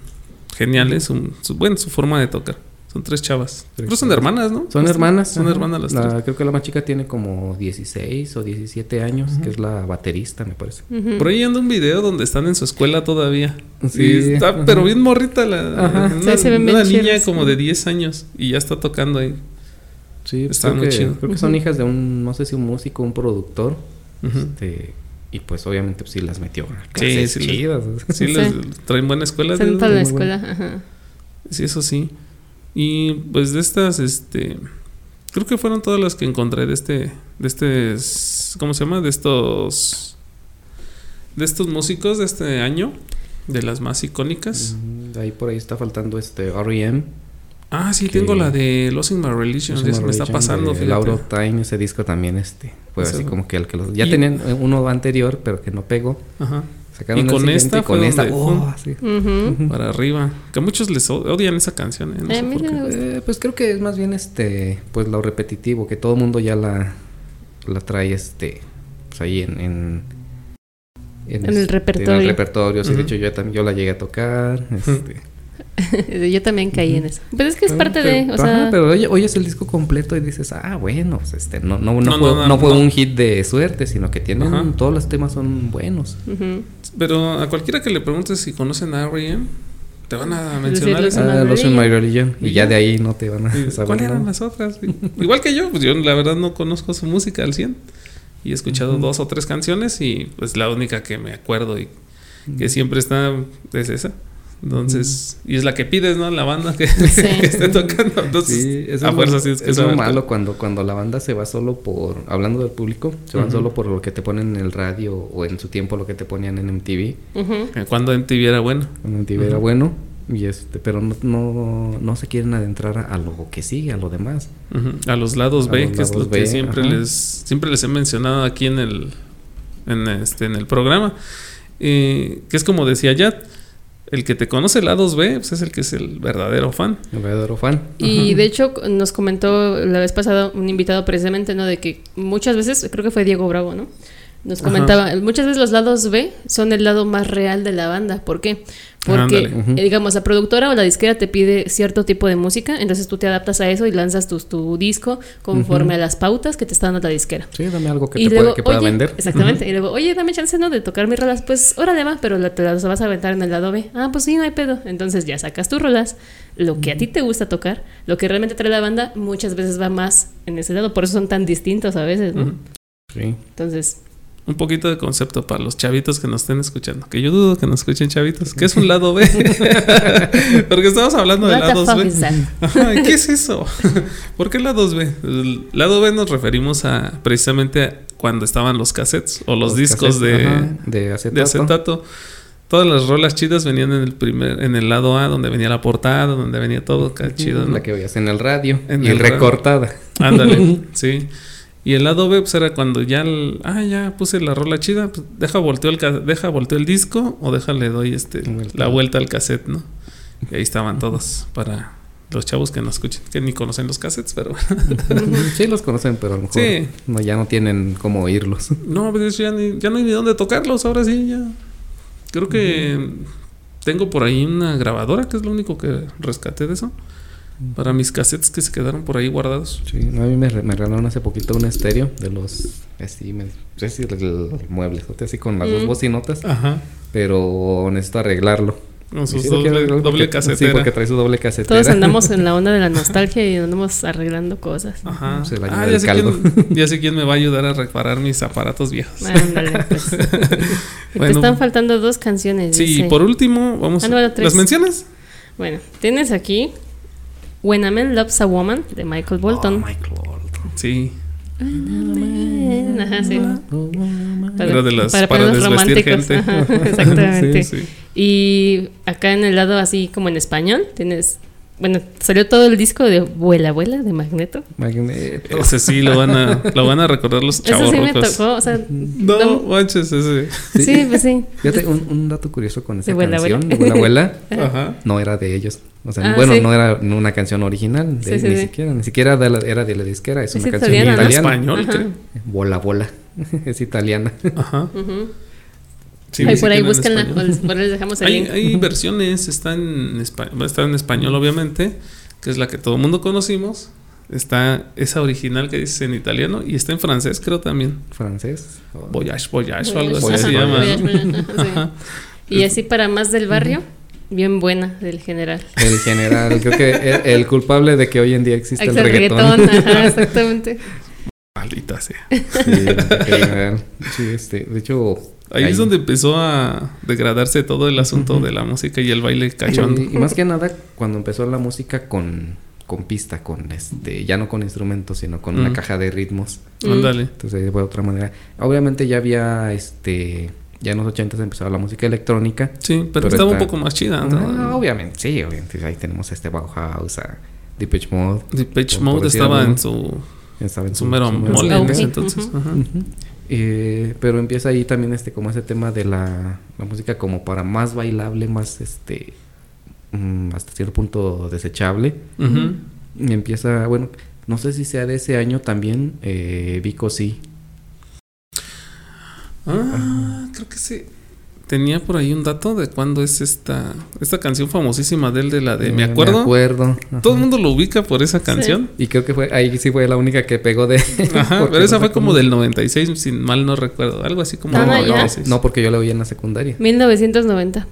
geniales. Su, su- bueno, su forma de tocar. Son tres chavas. Que son hermanas, ¿no? Son hermanas. Son ajá. hermanas las La- tres. Creo que la más chica tiene como 16 o 17 años, que es la baterista, me parece. Por ahí anda un video donde están en su escuela todavía. Sí, está, ajá. pero bien morrita la. Ajá. Una, Sí, se ven una niña como de 10 años y ya está tocando ahí. Sí, Está creo muy que, chido. Creo que son hijas de un, no sé si un músico, un productor. Este, y pues obviamente pues, sí las metió a Sí, clases sí, chidas. Sí, Sí. les traen buena escuela. Se digo. nota la escuela. Ajá. Sí, eso sí. Y pues de estas, este. Creo que fueron todas las que encontré de este. De este. ¿Cómo se llama? De estos. De estos músicos de este año. De las más icónicas. Ahí por ahí está faltando este R.E.M. Ah, sí, tengo la de Losing My Religion. me está pasando, de fíjate. Lauro Time, ese disco también este fue así como que el que los ya Y- tenían eh, uno anterior pero que no pegó Ajá. Sacaron Y con esta y con fue esta donde- oh, sí. Ujú. Para arriba. Que muchos les odian esa canción, ¿eh? No sé por qué. Eh, pues creo que es más bien este pues lo repetitivo que todo el mundo ya la la trae este pues ahí en en, En el este, repertorio. en el repertorio sí, de hecho yo también yo la llegué a tocar este Yo también caí en eso. Pero es que es Ah, parte pero- de. O ajá, sea, pero oye, oyes el disco completo y dices, ah, bueno, pues, este, no, no, no, No, fue, no, no, no fue no. un hit de suerte, sino que tienen, todos los temas son buenos. ujú. Pero a cualquiera que le preguntes si conocen a R.E.M., te van a mencionar. Son Ah, My Los in My Religion. Y Y ya de ahí no te van a saber. ¿Cuáles eran las otras? Igual que yo, pues yo la verdad no conozco su música al 100. Y he escuchado dos o tres canciones y pues la única que me acuerdo y que siempre está es esa. Entonces, y es la que pides, ¿no? La banda que, Sí. que esté tocando. Entonces, Sí, eso a es, fuerza sí es que es lo malo cuando, cuando la banda se va solo por, hablando del público, se van solo por lo que te ponen en el radio o en su tiempo lo que te ponían en MTV. Ujú. Eh, Cuando MTV era bueno. Cuando MTV era Ujú. bueno. Y este, pero no, no, no se quieren adentrar a, a lo que sigue, a lo demás. A los lados A B, los que es lo que siempre ajá. les siempre les he mencionado aquí en el en este en el programa. Eh, que es como decía Yat, el que te conoce lados B, pues es el que es el verdadero fan. El verdadero fan. Y Ajá. de hecho nos comentó la vez pasada un invitado precisamente, ¿no? De que muchas veces, creo que fue Diego Bravo, ¿no? Nos Ajá. comentaba, muchas veces los lados B son el lado más real de la banda. ¿Por qué? Porque, eh, digamos, la productora o la disquera te pide cierto tipo de música, entonces tú te adaptas a eso y lanzas tu, tu disco conforme a las pautas que te está dando la disquera. Sí, dame algo que, y te luego, pueda, que pueda oye, vender. Exactamente. Y luego, oye, dame chance, ¿no? De tocar mis rolas. Pues, órale, va, pero te las vas a aventar en el lado B. Ah, pues sí, no hay pedo. Entonces ya sacas tus rolas, lo que a ti te gusta tocar, lo que realmente trae la banda, muchas veces va más en ese lado. Por eso son tan distintos a veces, ¿no? Sí. Entonces, Un poquito de concepto para los chavitos que nos estén escuchando. Que yo dudo que nos escuchen chavitos. ¿Qué es un lado B? Porque estamos hablando de lados B. Ajá, ¿Qué es eso? ¿Por qué lados B? El lado B nos referimos a precisamente a cuando estaban los cassettes o los, discos cassettes, de, ajá, de acetato. de acetato. Todas las rolas chidas venían en el primer, en el lado A, donde venía la portada, donde venía todo chido, ¿no? La que veías en el radio. En y el recortada. Ándale, sí. Y el lado B, pues era cuando ya, el- ah, ya puse la rola chida, pues deja volteo el, deja volteo el disco o déjale doy este, Vuelta. la vuelta al cassette, ¿no? Y ahí estaban todos para los chavos que nos escuchen, que ni conocen los cassettes, pero sí, los conocen, pero a lo mejor Sí. no, ya no tienen cómo oírlos. no, pues ya, ni- ya no hay ni dónde tocarlos, ahora sí, ya. Creo que tengo por ahí una grabadora, que es lo único que rescaté de eso. Para mis cassettes que se quedaron por ahí guardados. Sí, no, a mí me, me regalaron hace poquito un estéreo de los. Así, me, si el, el mueble, así con las dos Mm. bocinotas. Ajá. Pero necesito arreglarlo. Con sus sí doble, doble porque- casetera. Sí, porque trae su doble casetera. Todos andamos en la onda de la nostalgia y andamos arreglando cosas. Ajá. Se la Ah, ya sé, caldo. quién, ya sé quién me va a ayudar a reparar mis aparatos viejos. Ándale, pues. Te están faltando dos canciones. Sí, dice. y por último, vamos Ah, no, tres. ¿Las mencionas? Bueno, tienes aquí When a Man Loves a Woman de Michael Bolton. Oh, Michael Bolton. Sí. Ajá, sí. Era de las para para desvestir románticos. gente. Ajá, exactamente. Sí, sí. Y acá en el lado así como en español tienes, bueno, salió todo el disco de Vuela Vuela de Magneto. Magneto. Ese sí lo van a, lo van a recordar los Eso chavos sí me tocó, o sea, No, no- manches, ese. sí, pues sí. Fíjate, un, un dato curioso con esa De Vuela, canción, Vuela. de Vuela Abuela, Ajá. no era de ellos. O sea, Ah, bueno, sí. no era una canción original, de, Sí, sí, ni sí. siquiera, ni siquiera de la- era de la disquera, es Es una canción italiana, italiana. español, Ajá. creo. Bola, bola. es italiana. Ajá. Ujú. Sí, por ahí búsquenla, español. ahí les dejamos el Hay, link. hay versiones, está en, espa- va a estar en español obviamente, que es la que todo el mundo conocimos. Está esa original que dice en italiano y está en francés creo también. Francés. Oh. Voyage, Voyage o algo así se llama. Y así para más del barrio, bien buena del general. El general, creo que el, el culpable de que hoy en día existe el reggaetón. reggaetón, ajá, exactamente. Maldita sea. Sí, el general. Sí, este, de hecho. Ahí es donde empezó a degradarse todo el asunto de la música y el baile cachondo. Y, y más que nada, cuando empezó la música con, con pista, con este, ya no con instrumentos, sino con una Mm. caja de ritmos. Ándale. Entonces, de otra manera. Obviamente ya había este. Ya en los 80 empezó la música electrónica. Sí, pero, Pero estaba un poco más chida. Ah, ¿no? obviamente, sí, obviamente. Ahí tenemos este Bauhaus, a Depeche Mode. Depeche Mode estaba en su, Estaba en su su mero mole en ese entonces. Ajá. Eh, pero empieza ahí también este como ese tema de la, la música como para más bailable, más este mm, hasta cierto punto desechable. Y empieza, bueno, no sé si sea de ese año también, eh, Vico sí. Ah, creo que sí. Tenía por ahí un dato de cuándo es esta esta canción famosísima de él de la de Me Eh, acuerdo. Me acuerdo. Todo el mundo lo ubica por esa canción. Y creo que fue, ahí sí fue la única que pegó de... Ajá, pero esa no fue como del 96, sin mal no recuerdo. Algo así como No, del ya. no, 96. no, porque yo la oí en la secundaria. 1990.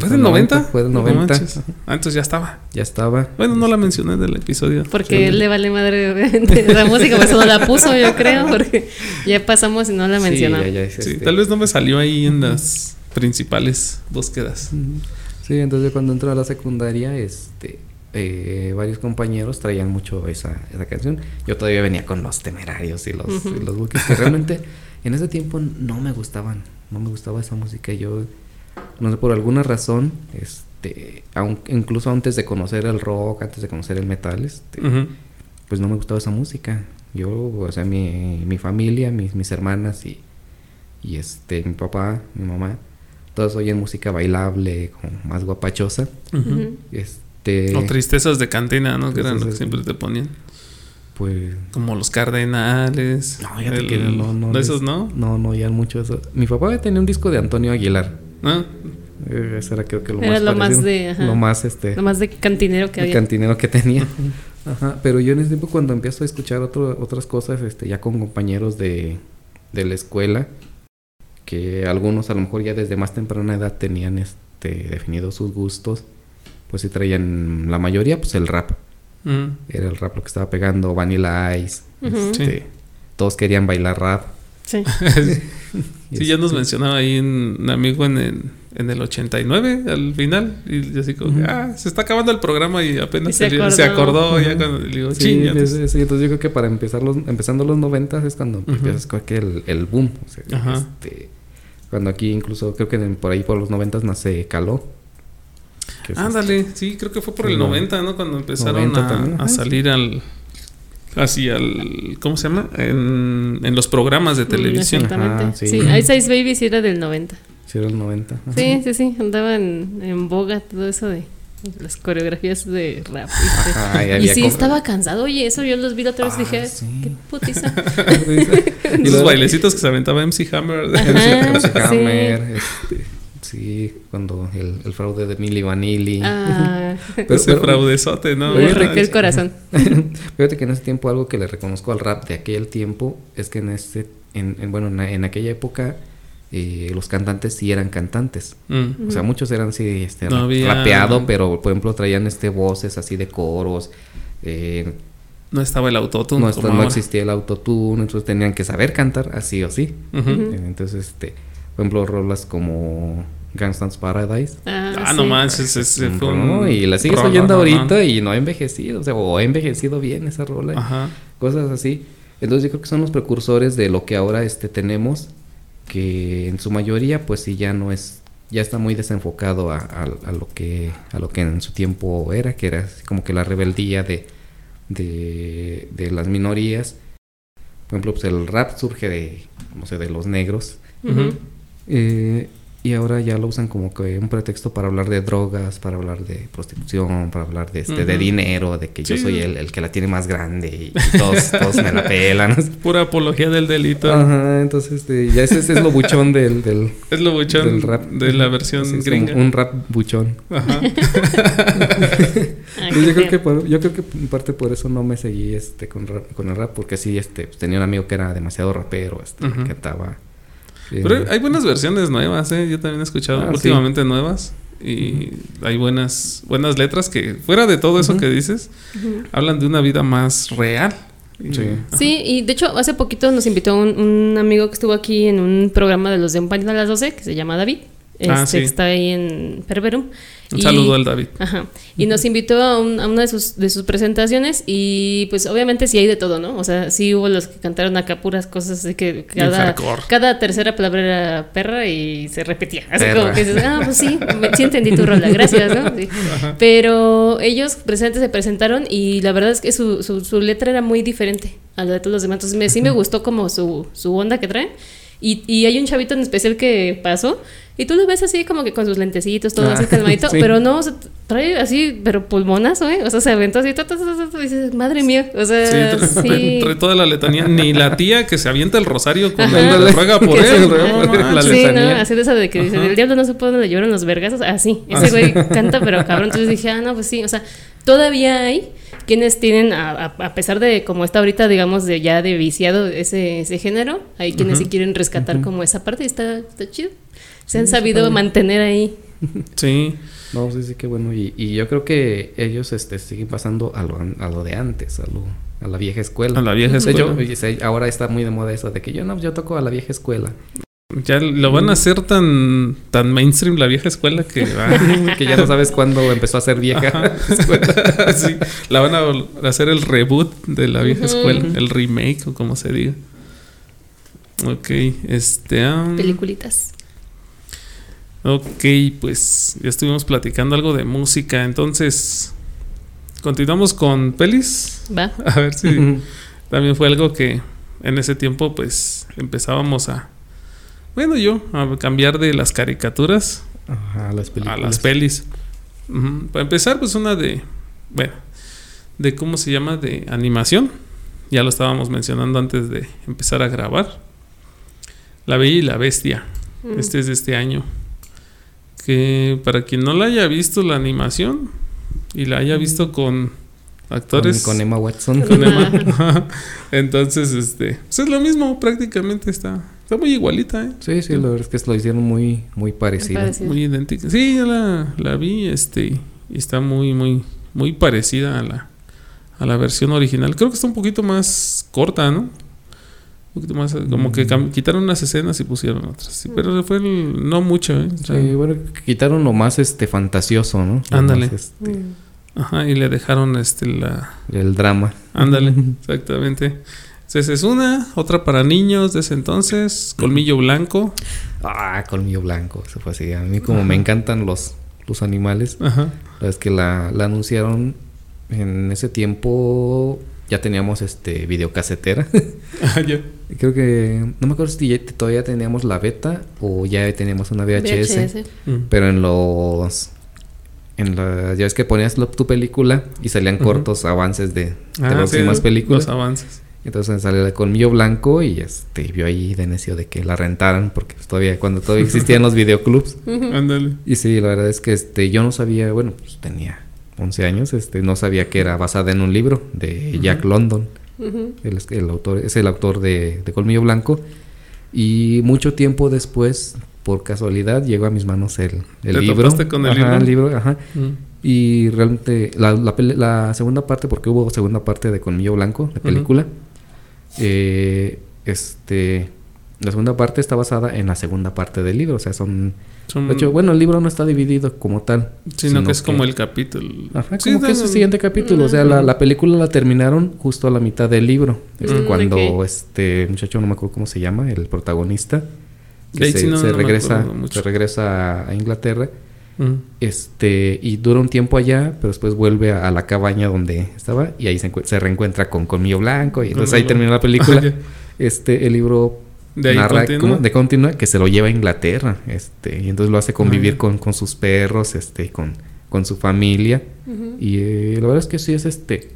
¿Fue del 90? Fue del No 90. manches. Ah, entonces ya estaba. ya estaba. Bueno, no la mencioné del episodio. Porque él le vale madre obviamente, la música, por eso no la puso, yo creo, porque ya pasamos y no la Sí, mencionó. ya, ya es Sí, este- tal vez no me salió ahí en las principales búsquedas. Sí, entonces cuando entró a la secundaria, este, eh, varios compañeros traían mucho esa, esa canción. Yo todavía venía con los temerarios y los, y los Bukis, que realmente en ese tiempo no me gustaban, no me gustaba esa música. Yo, no sé, por alguna razón, este, aun- incluso antes de conocer el rock, antes de conocer el metal, este, pues no me gustaba esa música. Yo, o sea, mi, mi familia, mis, mis hermanas y, y este, mi papá, mi mamá, todos oyen música bailable, como más guapachosa. Este, O tristezas de cantina, ¿no? Que eran lo que siempre te ponían. pues Como los cardenales. no, ya te el- quedas, no, no. de esos, ¿no? No, no oían mucho eso. Mi papá tenía un disco de Antonio Aguilar. ¿No? Eh, Ese era creo que lo Era más lo más de- ajá. Lo más este Lo más de cantinero que el había. cantinero que tenía. Ajá, pero yo en ese tiempo cuando empiezo a escuchar otro- otras cosas, este, ya con compañeros de, de la escuela, que algunos a lo mejor ya desde más temprana edad tenían este definidos sus gustos, pues sí traían la mayoría, pues el rap. Ujú. Era el rap lo que estaba pegando, Vanilla Ice. Este, Todos querían bailar rap. Sí. Sí, ya nos Este, mencionaba ahí un, amigo en el, en el 89, al final. Y yo así como, ah, se está acabando el programa y apenas Y se se, se acordó. acordó. ya cuando le digo, Sí, "Chin, ya sí, entonces yo creo que para empezar los, empezando los noventas es cuando empiezas con que el, el boom. o sea, Ajá. este, cuando aquí incluso creo que en- por ahí por los noventas nace Caló. Ándale, sí, creo que fue por el no. 90, ¿no? Cuando empezaron 90 a, salir al. Así al. ¿Cómo se llama? En, en los programas de Mm, televisión. Exactamente. Ajá, sí. sí. Ice Ice Baby sí era del 90. este, sí, era el 90. ajá. Sí, sí, sí. Andaba en, en boga todo eso de las coreografías de rap. y Y sí, como- estaba cansado. Oye, eso yo los vi la otra vez y Ah, dije, sí. qué putiza. Esos luego- bailecitos que se aventaba MC Hammer. Ajá, MC sí. Hammer, este, Sí, cuando el, el fraude de Milli Vanilli. Ah, Pero- Ese pero- fraudezote, ¿no? me arranqué el corazón. Fíjate que en ese tiempo algo que le reconozco al rap de aquel tiempo es que en este, en, en- bueno, en, en aquella época eh, los cantantes sí eran cantantes. Mm. O sea, muchos eran así, este, No ra- había- rapeado, pero por ejemplo traían este voces así de coros. eh, No estaba el autotune. no, como no ahora. existía el autotune, entonces tenían que saber cantar así o sí. Eh, Entonces, este, por ejemplo, rolas como Gangsta's Paradise. Ah, Ah, sí. no manches, ese un fue un y la sigues rolón, oyendo ahorita y no ha envejecido, o sea, o ha envejecido bien esa rola. Ajá. cosas así. Entonces yo creo que son los precursores de lo que ahora este tenemos, que en su mayoría pues sí ya no es, ya está muy desenfocado a, a- a lo que a lo que en su tiempo era, que era como que la rebeldía de, de, de las minorías. Por ejemplo, pues el rap surge de, no sé, de los negros. Ujú. eh, y ahora ya lo usan como que un pretexto para hablar de drogas, para hablar de prostitución, para hablar de este, de dinero, de que yo soy el, el que la tiene más grande y, y todos, todos me la pelan. Pura apología del delito. Ajá, entonces este, ya ese, ese es lo buchón del, del, Es lo buchón del rap. de la versión Sí, gringa. Un rap buchón. Ajá. Qué yo, creo que por- yo creo que en parte por eso no me seguí este con, rap- con el rap, porque sí, este, pues, tenía un amigo que era demasiado rapero, este, que cantaba. Pero hay buenas versiones nuevas, ¿eh? Yo también he escuchado Ah, sí. últimamente nuevas. Y hay buenas, buenas letras que, fuera de todo eso que dices, hablan de una vida más real. Sí. Sí, y de hecho hace poquito nos invitó un, un amigo que estuvo aquí en un programa de los de Un Pañuelo a las 12, que se llama David. Este, Ah, sí. que está ahí en Perverum. Un Y- saludo al David. Ajá. Y nos invitó a, un- a una de sus, de sus presentaciones y pues obviamente sí hay de todo, ¿no? O sea, sí hubo los que cantaron acá puras cosas así que cada, tercera palabra era perra y se repetía. Así Perra. como que dices, ah, pues sí, me- sí entendí tu rola, gracias, ¿no? Sí. Pero ellos presentes se presentaron y la verdad es que su, su, su letra era muy diferente a la de todos los demás. Entonces me, sí me gustó como su, su onda que traen. Y, y hay un chavito en especial que pasó y tú lo ves así como que con sus lentecitos, todo Ah, así calmadito, sí. pero no, o sea, trae así, pero pulmonazo, ¿eh? O sea, se aventó así, ta, ta, ta, ta, ta, y dices, madre mía, o Sí, sea, sí. trae- toda la letanía. Ni la tía que se avienta el rosario cuando Ajá. le ruega por él. No la Sí, ¿no? Así de esa de que dice, el diablo no se puede donde lloran los vergazos. Así, Ah, ese güey canta, pero cabrón. Entonces dije, ah, no, pues sí. O sea, todavía hay quienes tienen, a, a- a pesar de como está ahorita, digamos, de ya de viciado ese, ese género, hay quienes Ujú. sí quieren rescatar como esa parte y está, está chido. Se han Sí, sabido mantener ahí. Sí. No, sí, sí, qué bueno. Y, y yo creo que ellos este, siguen pasando a lo, a lo de antes, a, lo, a la vieja escuela. A la vieja escuela. ahora está muy de moda eso de que yo no, yo toco a la vieja escuela. Ya lo van a hacer tan, tan mainstream la vieja escuela que que ya no sabes cuándo empezó a ser vieja. Ajá. Sí, la van a hacer el reboot de la vieja escuela, el remake o como se diga. Ok, este. am, Peliculitas. ok, pues ya estuvimos platicando algo de música, entonces. Continuamos con pelis. Va. A ver si también fue algo que en ese tiempo, pues empezábamos a. Bueno, yo, a cambiar de las caricaturas Ajá, las a películas. las pelis. Para empezar, pues una de, bueno, de cómo se llama, de animación. Ya lo estábamos mencionando antes de empezar a grabar. La Bella y la Bestia. Mm. Este es de este año. Que para quien no la haya visto la animación y la haya visto con actores Con, con Emma Watson. con Emma. Ajá. Entonces, este, pues es lo mismo, prácticamente está, está muy igualita, ¿eh? Sí, sí, la verdad es que lo hicieron muy, muy. Parecido. Muy idéntica. Sí, ya la, la vi, este, y está muy, muy, muy parecida a la, a la versión original. Creo que está un poquito más corta, ¿no? Un poquito más, como que quitaron unas escenas y pusieron otras. Sí, pero fue el- no mucho, ¿eh? O sea, Sí, bueno, quitaron lo más este fantasioso, ¿no? Ándale. este, Mm. Ajá, y le dejaron este la. el drama. Ándale, exactamente. Entonces es una, otra para niños de ese entonces, Colmillo Blanco. Ah, colmillo blanco. Eso fue así. A mí como me encantan los, los animales. Ajá. Es que la, la anunciaron en ese tiempo. Ya teníamos este videocasetera. Ah, ya. Creo que. No me acuerdo si ya- todavía teníamos la beta o ya teníamos una VHS. VHS. Mm. Pero en los. En la, ya ves que ponías tu película y salían cortos avances de, de Ah, sí, próximas películas. Los avances. Entonces salió de Colmillo Blanco y este vio ahí de necio de que la rentaran porque pues, todavía cuando todavía existían los videoclubs. Ándale. Y sí, la verdad es que este yo no sabía, bueno, pues tenía 11 años, este no sabía que era basada en un libro de Jack London. El, el autor es el autor de, de Colmillo Blanco y mucho tiempo después por casualidad llegó a mis manos el, el ¿Te libro. con el Ajá, libro? ajá. Mm. Y realmente la, la segunda parte, porque hubo segunda parte de Colmillo Blanco, de película, eh, este, la segunda parte está basada en la segunda parte del libro, o sea, son... Son- De hecho, bueno, el libro no está dividido como tal. sino, que es como el capítulo. Ajá, Sí, como que es el siguiente capítulo. O sea, la, la película la terminaron justo a la mitad del libro. Este, Mm, cuando este muchacho, no me acuerdo cómo se llama, el protagonista, que se, sí no- se no me regresa, se regresa a Inglaterra. Mm. Este, y dura un tiempo allá, pero después vuelve a, a la cabaña donde estaba y ahí se, encuent- se reencuentra con Colmillo Blanco. Y entonces ahí termina la película. este, el libro De ahí narra como- de continua que se lo lleva a Inglaterra. Este, y entonces lo hace convivir Ah. con, con sus perros, este, con, con su familia. Y eh, la verdad es que sí es este.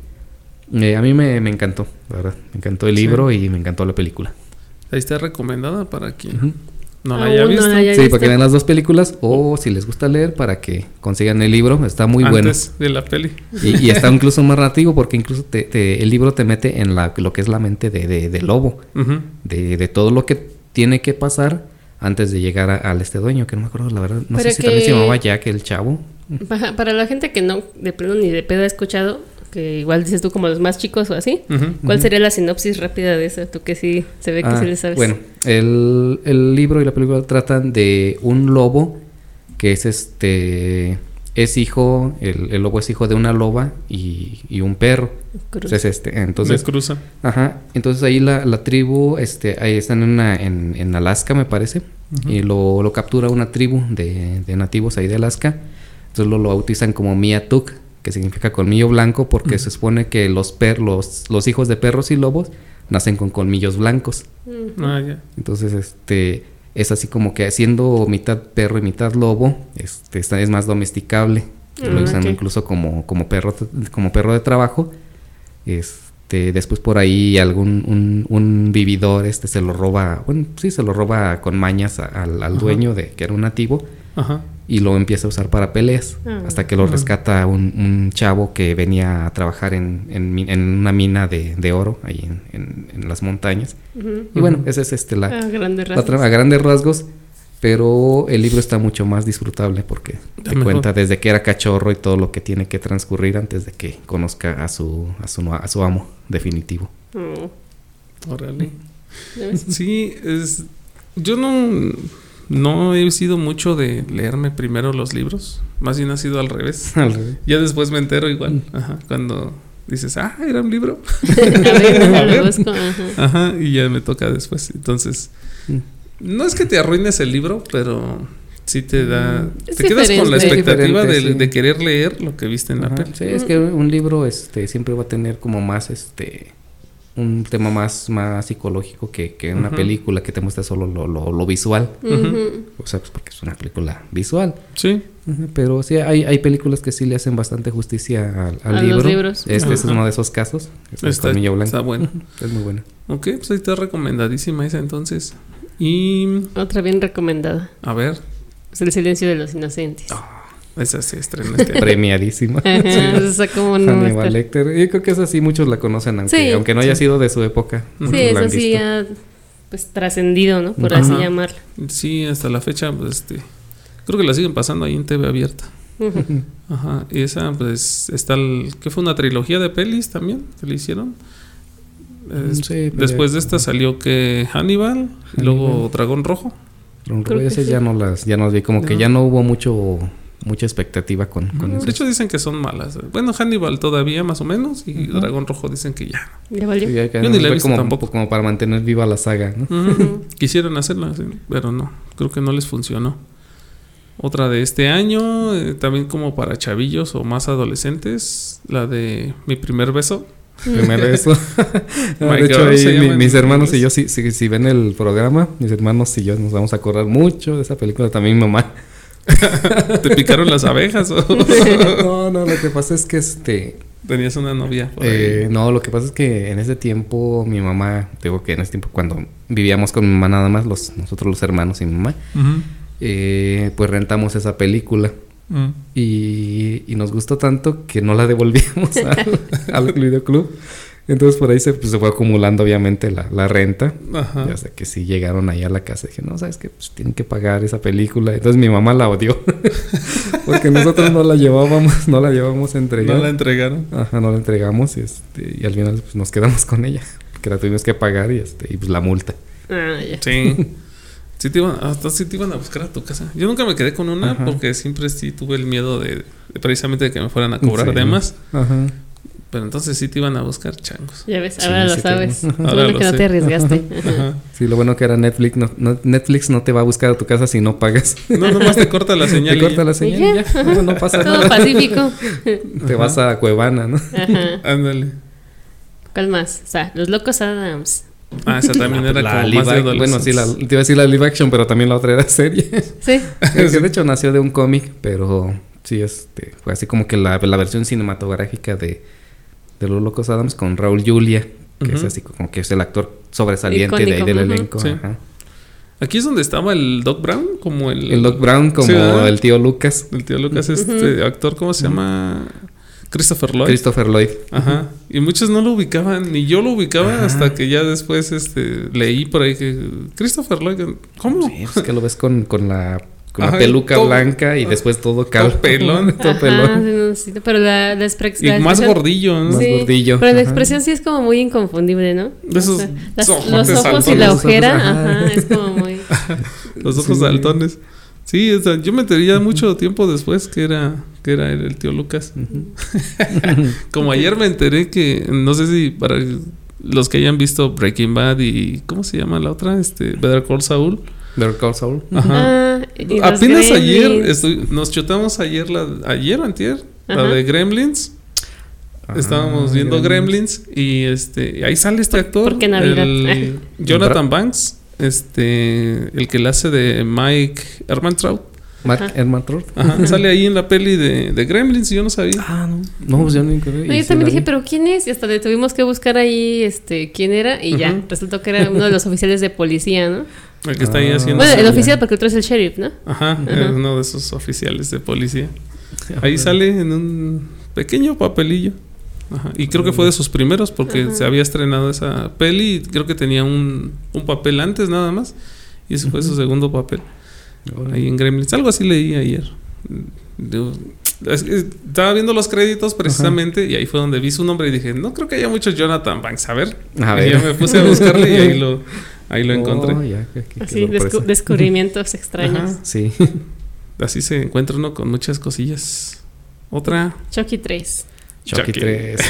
eh, a mí me, me encantó, la verdad. Me encantó el Sí. libro y me encantó la película. Ahí está recomendada para quien. No la haya no visto. la haya Sí, visto. para que vean las dos películas o si les gusta leer para que consigan el libro. Está muy bueno. antes de la peli. Y, y está incluso más narrativo porque incluso te- te- el libro te mete en la, lo que es la mente de, de, de lobo. De, de todo lo que tiene que pasar antes de llegar a- al este dueño, que no me acuerdo, la verdad. No Pero sé si también se llamaba Jack el chavo. Para, para la gente que no, de plano ni de pedo ha escuchado, que igual dices tú como los más chicos o así. ¿cuál sería la sinopsis rápida de eso? Tú que sí, se ve que Ah, sí le sabes. Bueno, el, el libro y la película tratan de un lobo que es este. Es hijo, el, el lobo es hijo de una loba y, y un perro. Cruz. Entonces, este, Entonces entonces, cruza. ajá, entonces ahí la, la tribu, este, ahí están en, una, en, en Alaska, me parece, y lo, lo captura una tribu de, de nativos ahí de Alaska. Entonces lo, lo bautizan como Miatuk, que significa colmillo blanco, porque se supone que los, per, los, los hijos de perros y lobos nacen con colmillos blancos. Ah. Entonces, este es así como que siendo mitad perro y mitad lobo, este es más domesticable. Ah, lo usan incluso como, como perro como perro de trabajo. Este, después por ahí algún un, un vividor este se lo roba, bueno, sí se lo roba con mañas a- al, al dueño de que era un nativo Ajá. y lo empieza a usar para peleas Ah. hasta que lo Ajá. rescata un, un chavo que venía a trabajar en, en, una mina de, de oro ahí en, en- en las montañas. Y bueno, esa es este la, Ah, grandes la rasgos. a grandes rasgos, pero el libro está mucho más disfrutable porque te mejor. cuenta desde que era cachorro y todo lo que tiene que transcurrir antes de que conozca a su a su, a su amo definitivo. Mm. Órale. Sí, es. Yo no. No he sido mucho de leerme primero los libros. Más bien ha sido al revés. Al revés. Ya después me entero igual. Ajá. Cuando dices, ah, era un libro. a ver, A déjalo ver. busco, ajá. Ajá. Y ya me toca después. Entonces. Mm. No es que te arruines el libro, pero sí te da. Es te quedas con la expectativa de, sí. de querer leer lo que viste en la peli. Sí, es que un libro este siempre va a tener como más este un tema más más psicológico que, que una película que te muestra solo lo, lo, lo visual. O sea, pues porque es una película visual. Sí. Pero sí, hay, hay películas que sí le hacen bastante justicia al, al A los libro. libros. Este es uno de esos casos. Es el Está, está bueno. Es muy bueno. Ok, pues ahí está recomendadísima esa entonces. Y. Otra bien recomendada. A ver. Es El silencio de los inocentes. Esa se estrena este. Premiadísima. Esa como no Hannibal Lecter. Yo creo que esa sí muchos la conocen, aunque, Sí. aunque no haya sido de su época. Sí, muchos Sí, la sí ha pues trascendido, ¿no? Por Ajá. así llamarlo. Sí, hasta la fecha, pues este. Creo que la siguen pasando ahí en TV abierta. Ajá. Y esa, pues, está el. ¿Qué fue una trilogía de pelis también? que le hicieron? Es- Sí, pero Después de esta salió que Hannibal, y luego. Dragón Rojo. Que esas sí. ya no las, ya no las vi, como que ya no hubo mucho, mucha expectativa con, con De hecho, dicen que son malas. Bueno, Hannibal todavía, más o menos, y Ujú. Dragón Rojo dicen que ya. Ya valió. Sí, ya que Yo ni la he fue visto como, tampoco. como para mantener viva la saga. Quisieron hacerla, sí, pero no, creo que no les funcionó. Otra de este año, eh, también como para chavillos o más adolescentes, la de Mi primer beso. Primero eso. My de hecho, ahí mi- mis hermanos y yo, si, si, si ven el programa, mis hermanos y yo nos vamos a acordar mucho de esa película. También mi mamá. ¿Te picaron las abejas? o? no, no, lo que pasa es que este Tenías una novia. por ahí. Eh, no, lo que pasa es que en ese tiempo mi mamá, digo que en ese tiempo cuando vivíamos con mi mamá nada más, los, nosotros los hermanos y mi mamá, eh, pues rentamos esa película. Mm. Y, y nos gustó tanto que no la devolvíamos al, al videoclub. Entonces por ahí se, pues, se fue acumulando obviamente la, la renta. Ajá. Y hasta que sí llegaron ahí a la casa. Dije, no, ¿sabes qué? Pues tienen que pagar esa película. Entonces mi mamá la odió. Porque nosotros no la llevábamos, no la llevábamos a entregar. No la entregaron. Ajá, no la entregamos y, este, y al final pues, nos quedamos con ella. Que la tuvimos que pagar y, este, y pues la multa. Ah, ya. Sí. Sí te, iban, hasta sí te iban a buscar a tu casa. Yo nunca me quedé con una Ajá. porque siempre sí tuve el miedo de, de precisamente de que me fueran a cobrar Sí. de más. Ajá. Pero entonces sí te iban a buscar changos. Ya ves, Sí, ahora lo sí sabes. Qué Ahora bueno lo que no te arriesgaste. Ajá. Sí, lo bueno que era Netflix. No, no- Netflix no te va a buscar a tu casa si no pagas. No, nomás te corta la señal. te y corta ya. la señal Y ya. No, no pasa Todo nada. pacífico. Te vas a Cuevana, ¿no? Ajá. Ándale. ¿Cuál más? O sea, Los Locos Adams. Ah, esa también era La como live más de Bueno, sí, la, te iba a decir la live action, pero también la otra era serie. Sí. que de hecho nació de un cómic, pero sí, este, fue así como que la, la versión cinematográfica de, de Los Locos Adams con Raúl Julia, que es así como que es el actor sobresaliente de ahí del elenco. Sí. ajá. Aquí es donde estaba el Doc Brown, como el... El Doc Brown como el tío Lucas, El tío Lucas, este actor, ¿cómo se llama? Christopher Lloyd. Christopher Lloyd. Ajá. Y muchos no lo ubicaban, ni yo lo ubicaba Ajá. hasta que ya después este, leí por ahí que Christopher Lloyd, ¿cómo? Sí, pues que lo ves con, con la, con peluca todo- blanca y después todo calvo. pelón. todo Ajá, pelón. sí, pero la, la, expre- Y la más gordillo, ¿no? Más gordillo, Pero la expresión sí es como muy inconfundible, ¿no? De esos O sea, las- ojotes los ojos y la ojera, ajá. es como muy... Los ojos Sí. saltones. Sí, o sea, yo me enteré ya mucho tiempo después que era que era él, el tío Lucas. Como ayer me enteré que no sé si para los que hayan visto Breaking Bad y ¿cómo se llama la otra? Este Better Call Saul. Better Call Saul. Ajá. Ah, y los Apenas ayer nos chutamos ayer la ayer o antier la Ajá. de Gremlins. Estábamos Ah, viendo Gremlins y este ahí sale este actor, por qué Navidad? el Jonathan Banks, este el que le hace de Mike Ehrmantraut. Mark Ajá. Ehrmantraut. Ajá, sale ahí en la peli de, de Gremlins y yo no sabía. Ah, no. No, pues yo no encontré. No, y yo sí también la dije, vi. pero ¿quién es? Y hasta le tuvimos que buscar ahí este quién era y ya, resultó que era uno de los oficiales de policía, ¿no? El que está ahí Ah. haciendo. Bueno, el oficial porque otro es el sheriff, ¿no? Ajá, Ajá. es uno de esos oficiales de policía. Ahí sale en un pequeño papelillo. Ajá. Y creo que fue de sus primeros porque Ajá. se había estrenado esa peli y creo que tenía un, un papel antes nada más. Y ese fue su segundo papel. Ahí en Gremlins. Algo así leí ayer. Yo- es que estaba viendo los créditos precisamente y ahí fue donde vi su nombre y dije, no creo que haya mucho Jonathan Banks. A ver. A Y ver. ya me puse a buscarle y ahí lo, ahí lo encontré. Oh, ya, qué- qué- Así, descu- descubrimientos extraños. Ajá. Sí. Así se encuentra uno con muchas cosillas. Otra. Chucky 3. Chucky Chucky. 3.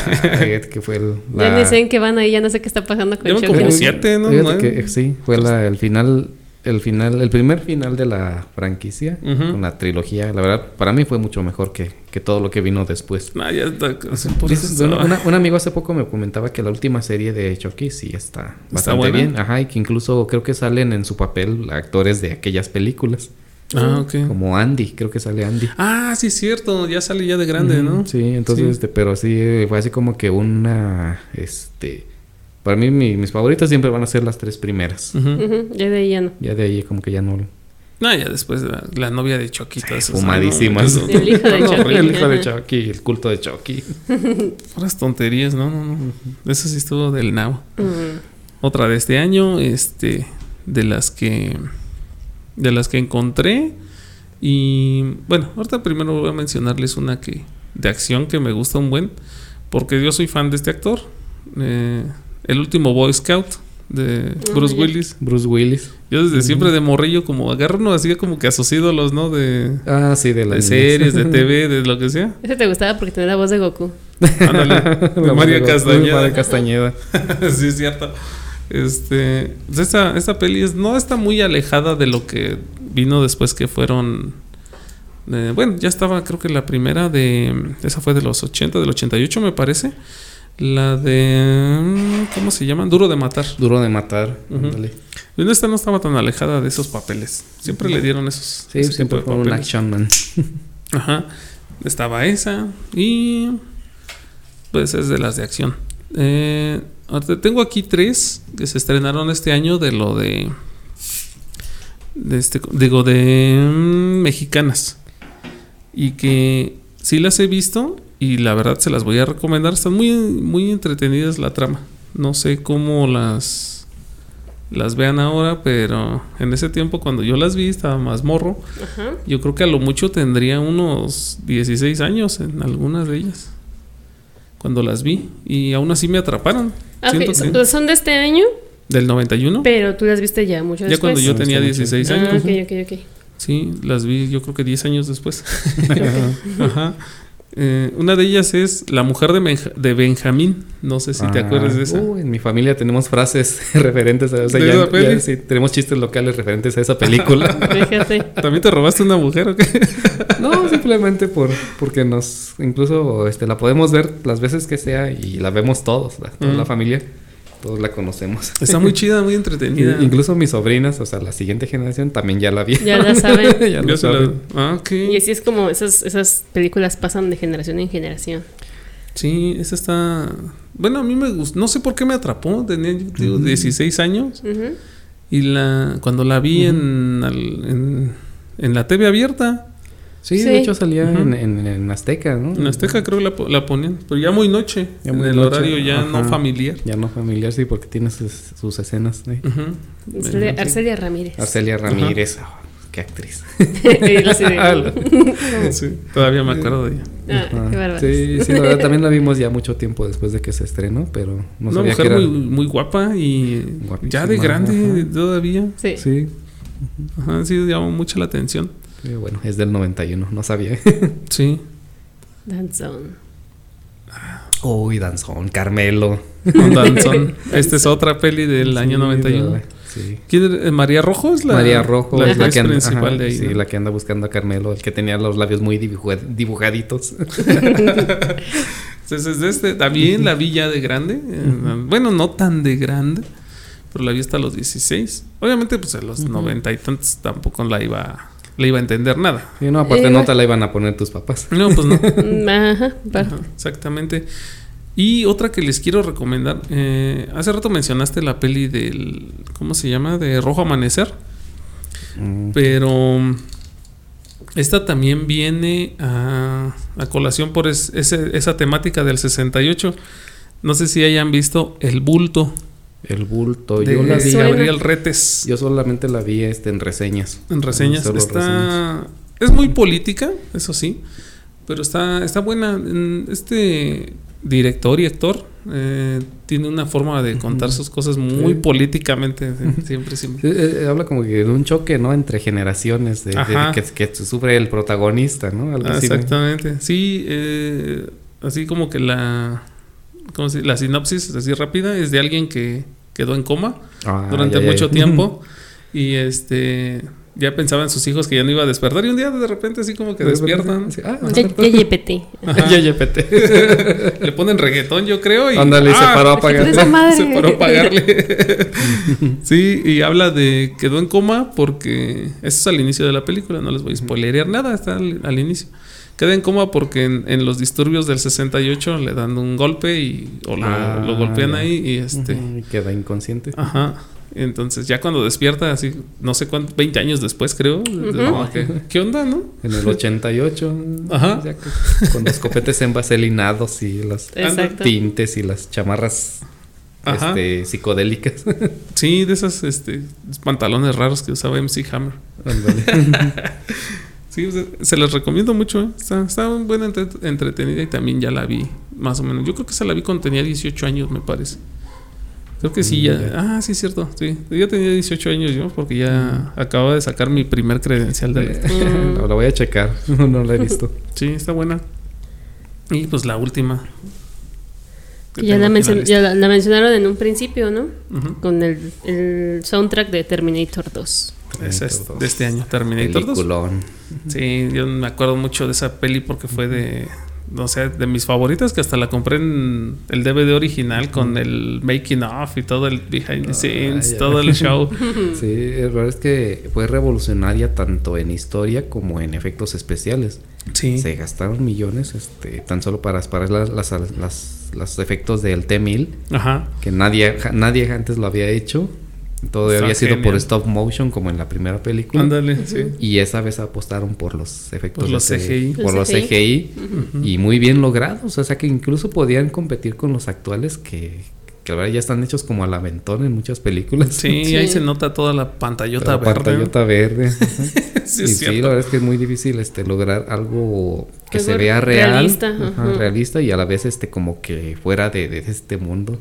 ay, que fue el, Ya la... ni sé en qué van ahí, ya no sé qué está pasando con Llevan Chucky. como Fíjate- siete, ¿no? fíjate Nueve. que, sí, fue la- el final, el final, el primer final de la franquicia Ujú. con la trilogía. La verdad, para mí fue mucho mejor que, que todo lo que vino después. Ya está. son puros- Dices, bueno, una- un amigo hace poco me comentaba que la última serie de Chucky sí está bastante buena? bien. Ajá, y que incluso creo que salen en su papel actores de aquellas películas. Ah, ok. Como Andy, creo que sale Andy. Ah, sí, es cierto. Ya sale ya de grande, ¿no? Sí, entonces, Sí. Este, pero sí, eh, fue así como que una, este, para mí mi- mis favoritas siempre van a ser las tres primeras. Ya de ahí ya no. Ya de ahí como que ya no... Ah, ya después la, la novia de Chucky. todas esas- fumadísimas. No, El hijo de no, Chucky. el hijo de. Chucky, el culto de Chucky. Puras tonterías, no, no, no. Eso sí estuvo del now. Mm. Otra de este año, este, de las que, de las que encontré. Y bueno, ahorita primero voy a mencionarles una que, de acción que me gusta un buen, porque yo soy fan de este actor. Eh, el último Boy Scout de Ah, Bruce. Willis. Bruce Willis. Yo desde siempre de morrillo, como agarro uno así como que a sus ídolos, ¿no? De, Ah, sí, de la de niñez. series, de TV, de lo que sea. Ese te gustaba porque tenía la voz de Goku. Ándale, de María Castañeda. María Castañeda. sí, es cierto. Este, pues esta, esta peli es- no está muy alejada de lo que vino después que fueron. eh, bueno, ya estaba, creo que la primera de. Esa fue de los 80, del 88, me parece. La de. mm, ¿Cómo se llama? Duro de matar. Duro de matar. Bueno, esta no estaba tan alejada de esos papeles. Siempre le dieron esos. Sí, siempre fue un action man. Ajá. Estaba esa. Y. Pues es de las de acción. Eh, tengo aquí tres que se estrenaron este año de lo de. de este, digo, de mm, mexicanas. Y que sí las he visto y la verdad se las voy a recomendar. Están muy, muy entretenidas la trama. No sé cómo las, las vean ahora, pero en ese tiempo cuando yo las vi estaba más morro. Ajá. Yo creo que a lo mucho tendría unos 16 años en algunas de ellas. Cuando las vi. Y aún así me atraparon. Ah, ok, Siento son- que- Son de este año, Del 91. pero tú las viste ya mucho Ya después. cuando yo No, tenía está mucho. 16 Ah, años. ok, ok, ok. Sí, las vi yo creo que 10 años después. Ajá. Eh, una de ellas es La mujer de, Benja- de Benjamín. No sé si te Ah, acuerdas de esa. uh, en mi familia tenemos frases referentes a o sea, ¿De ya- esa ya sí, tenemos chistes locales referentes a esa película. Fíjate. ¿También te robaste una mujer o qué? no, simplemente por porque nos incluso este la podemos ver las veces que sea y la vemos todos, la, toda Mm. la familia, todos la conocemos. Está muy chida, muy entretenida. Y- Incluso mis sobrinas, o sea, la siguiente generación también ya la vi. Ya la saben. ya la- saben. Ah. Y así es como esas, esas películas pasan de generación en generación. Sí, esa está. Bueno, a mí me gustó. No sé por qué me atrapó. Tenía yo digo, Ujú. 16 años. Y la cuando la vi Ujú. en, al- en, en la TV abierta, Sí, Sí. de hecho salía en, en- en Azteca, ¿no? en Azteca creo que la, la ponían. Pero ya muy noche. Ya en el noche, horario ya no familiar. Ya no familiar, sí, porque tiene sus, sus escenas. ¿eh? Arcelia, Ramírez. Arcelia Ramírez, oh, qué actriz. Sí, todavía me acuerdo de ella. Ah, qué bárbaro. Sí, sí, la verdad también la vimos ya mucho tiempo después de que se estrenó, pero no Una sabía que mujer era... muy, muy guapa y Guapísima, ya de grande ajá. todavía. Sí. Sí, Ajá, sí, llamó mucho la atención. Sí, bueno, es del 91, no sabía. Sí. Danzón. Uy, Danzón, Carmelo. Un danzón. Esta es otra peli del año Sí, 91. ¿verdad? Sí. ¿Quién era? ¿María Rojo es la María Rojo la es la actriz que anda, principal ajá, de ahí? sí, ¿no? la que anda buscando a Carmelo, el que tenía los labios muy dibuja- dibujaditos. Entonces, de este, también la vi ya de grande. eh, Bueno, no tan de grande, pero la vi hasta los 16. Obviamente, pues a los Ujú. 90 y tantos tampoco la iba, le iba a entender nada. Sí, no, aparte Eh, no te la iban a poner tus papás. No, pues no. Ajá. Ajá, exactamente. Y otra que les quiero recomendar. eh, hace rato mencionaste la peli del. ¿Cómo se llama? De Rojo Amanecer. Mm. Pero esta también viene a, a colación por es- ese- esa temática del 68. No sé si hayan visto El Bulto El bulto, de yo la vi. Gabriel Retes Yo solamente la vi este, en reseñas. en reseñas. Está, reseñas. Es muy política, eso sí, pero está, está buena. Este director y actor eh, tiene una forma de contar sus cosas muy Sí. políticamente. Siempre, siempre. Sí, eh, eh, habla como que de un choque, ¿no? Entre generaciones, de, que, que sufre el protagonista, ¿no? Algo Ah, así, ¿no? exactamente. Sí, eh, así como que la, ¿cómo se- la sinopsis así rápida es de alguien que quedó en coma Ah, durante ya, mucho ya. tiempo y este ya pensaban sus hijos que ya no iba a despertar y un día de repente así como que De repente, despiertan. ah, Ajá. Ya, ya YPT. Ajá. Ya, ya, pete. Le ponen reggaetón, yo creo. Y, Ándale, se ¡ah! paró a ¿qué crees, pagar. madre? Se paró a pagarle. sí, y habla de quedó en coma porque eso es al inicio de la película, no les voy a spoilerear nada, está al, al inicio. Queda en coma porque en, en los disturbios del 68 le dan un golpe y o lo, Ah, lo golpean ya. ahí y este y queda inconsciente. ajá. Entonces ya cuando despierta así no sé cuánto 20 años después creo, que, ¿qué onda, no? En el 88. Ajá. ya que- con los copetes envaselinados y los Exacto. tintes y las chamarras Ajá. este, psicodélicas. Sí, de esas este pantalones raros que usaba MC Hammer. Sí, se, las recomiendo mucho. ¿eh? Está, está buena, entre- entretenida y también ya la vi, más o menos. Yo creo que se la vi cuando tenía 18 años, me parece. Creo que sí, Mm, ya. Ah, sí, cierto. Sí, yo tenía 18 años yo, porque ya acababa de sacar mi primer credencial de. Lo, lo voy a checar. No la he visto. Sí, está buena. Y pues la última. Ya, la, ya la, la mencionaron en un principio, ¿no? Con el, el soundtrack de Terminator 2. Esa es de este año, Terminator 2. Peliculón. Sí, yo me acuerdo mucho de esa peli porque fue de, no sé, de mis favoritas que hasta la compré en el DVD original con el making of y todo el behind the scenes, ya. todo el show. Sí, la verdad es que fue revolucionaria tanto en historia como en efectos especiales. Sí. Se gastaron millones este, tan solo para, las, las, las- los efectos del T-1000, Ajá. que nadie, nadie antes lo había hecho. Todo Está había sido por stop motion como en la primera película. Ándale, sí. Y esa vez apostaron por los efectos Por los CGI. Por Los CGI. Y muy bien logrados. O sea que incluso podían competir con los actuales que, que ahora ya están hechos como al aventón en muchas películas. Sí, Sí. ahí se nota toda la pantallota La verde. pantallota verde. sí, y es sí, la verdad es que es muy difícil este lograr algo que Algo se vea real, realista, ajá, realista y a la vez este como que fuera de, de este mundo.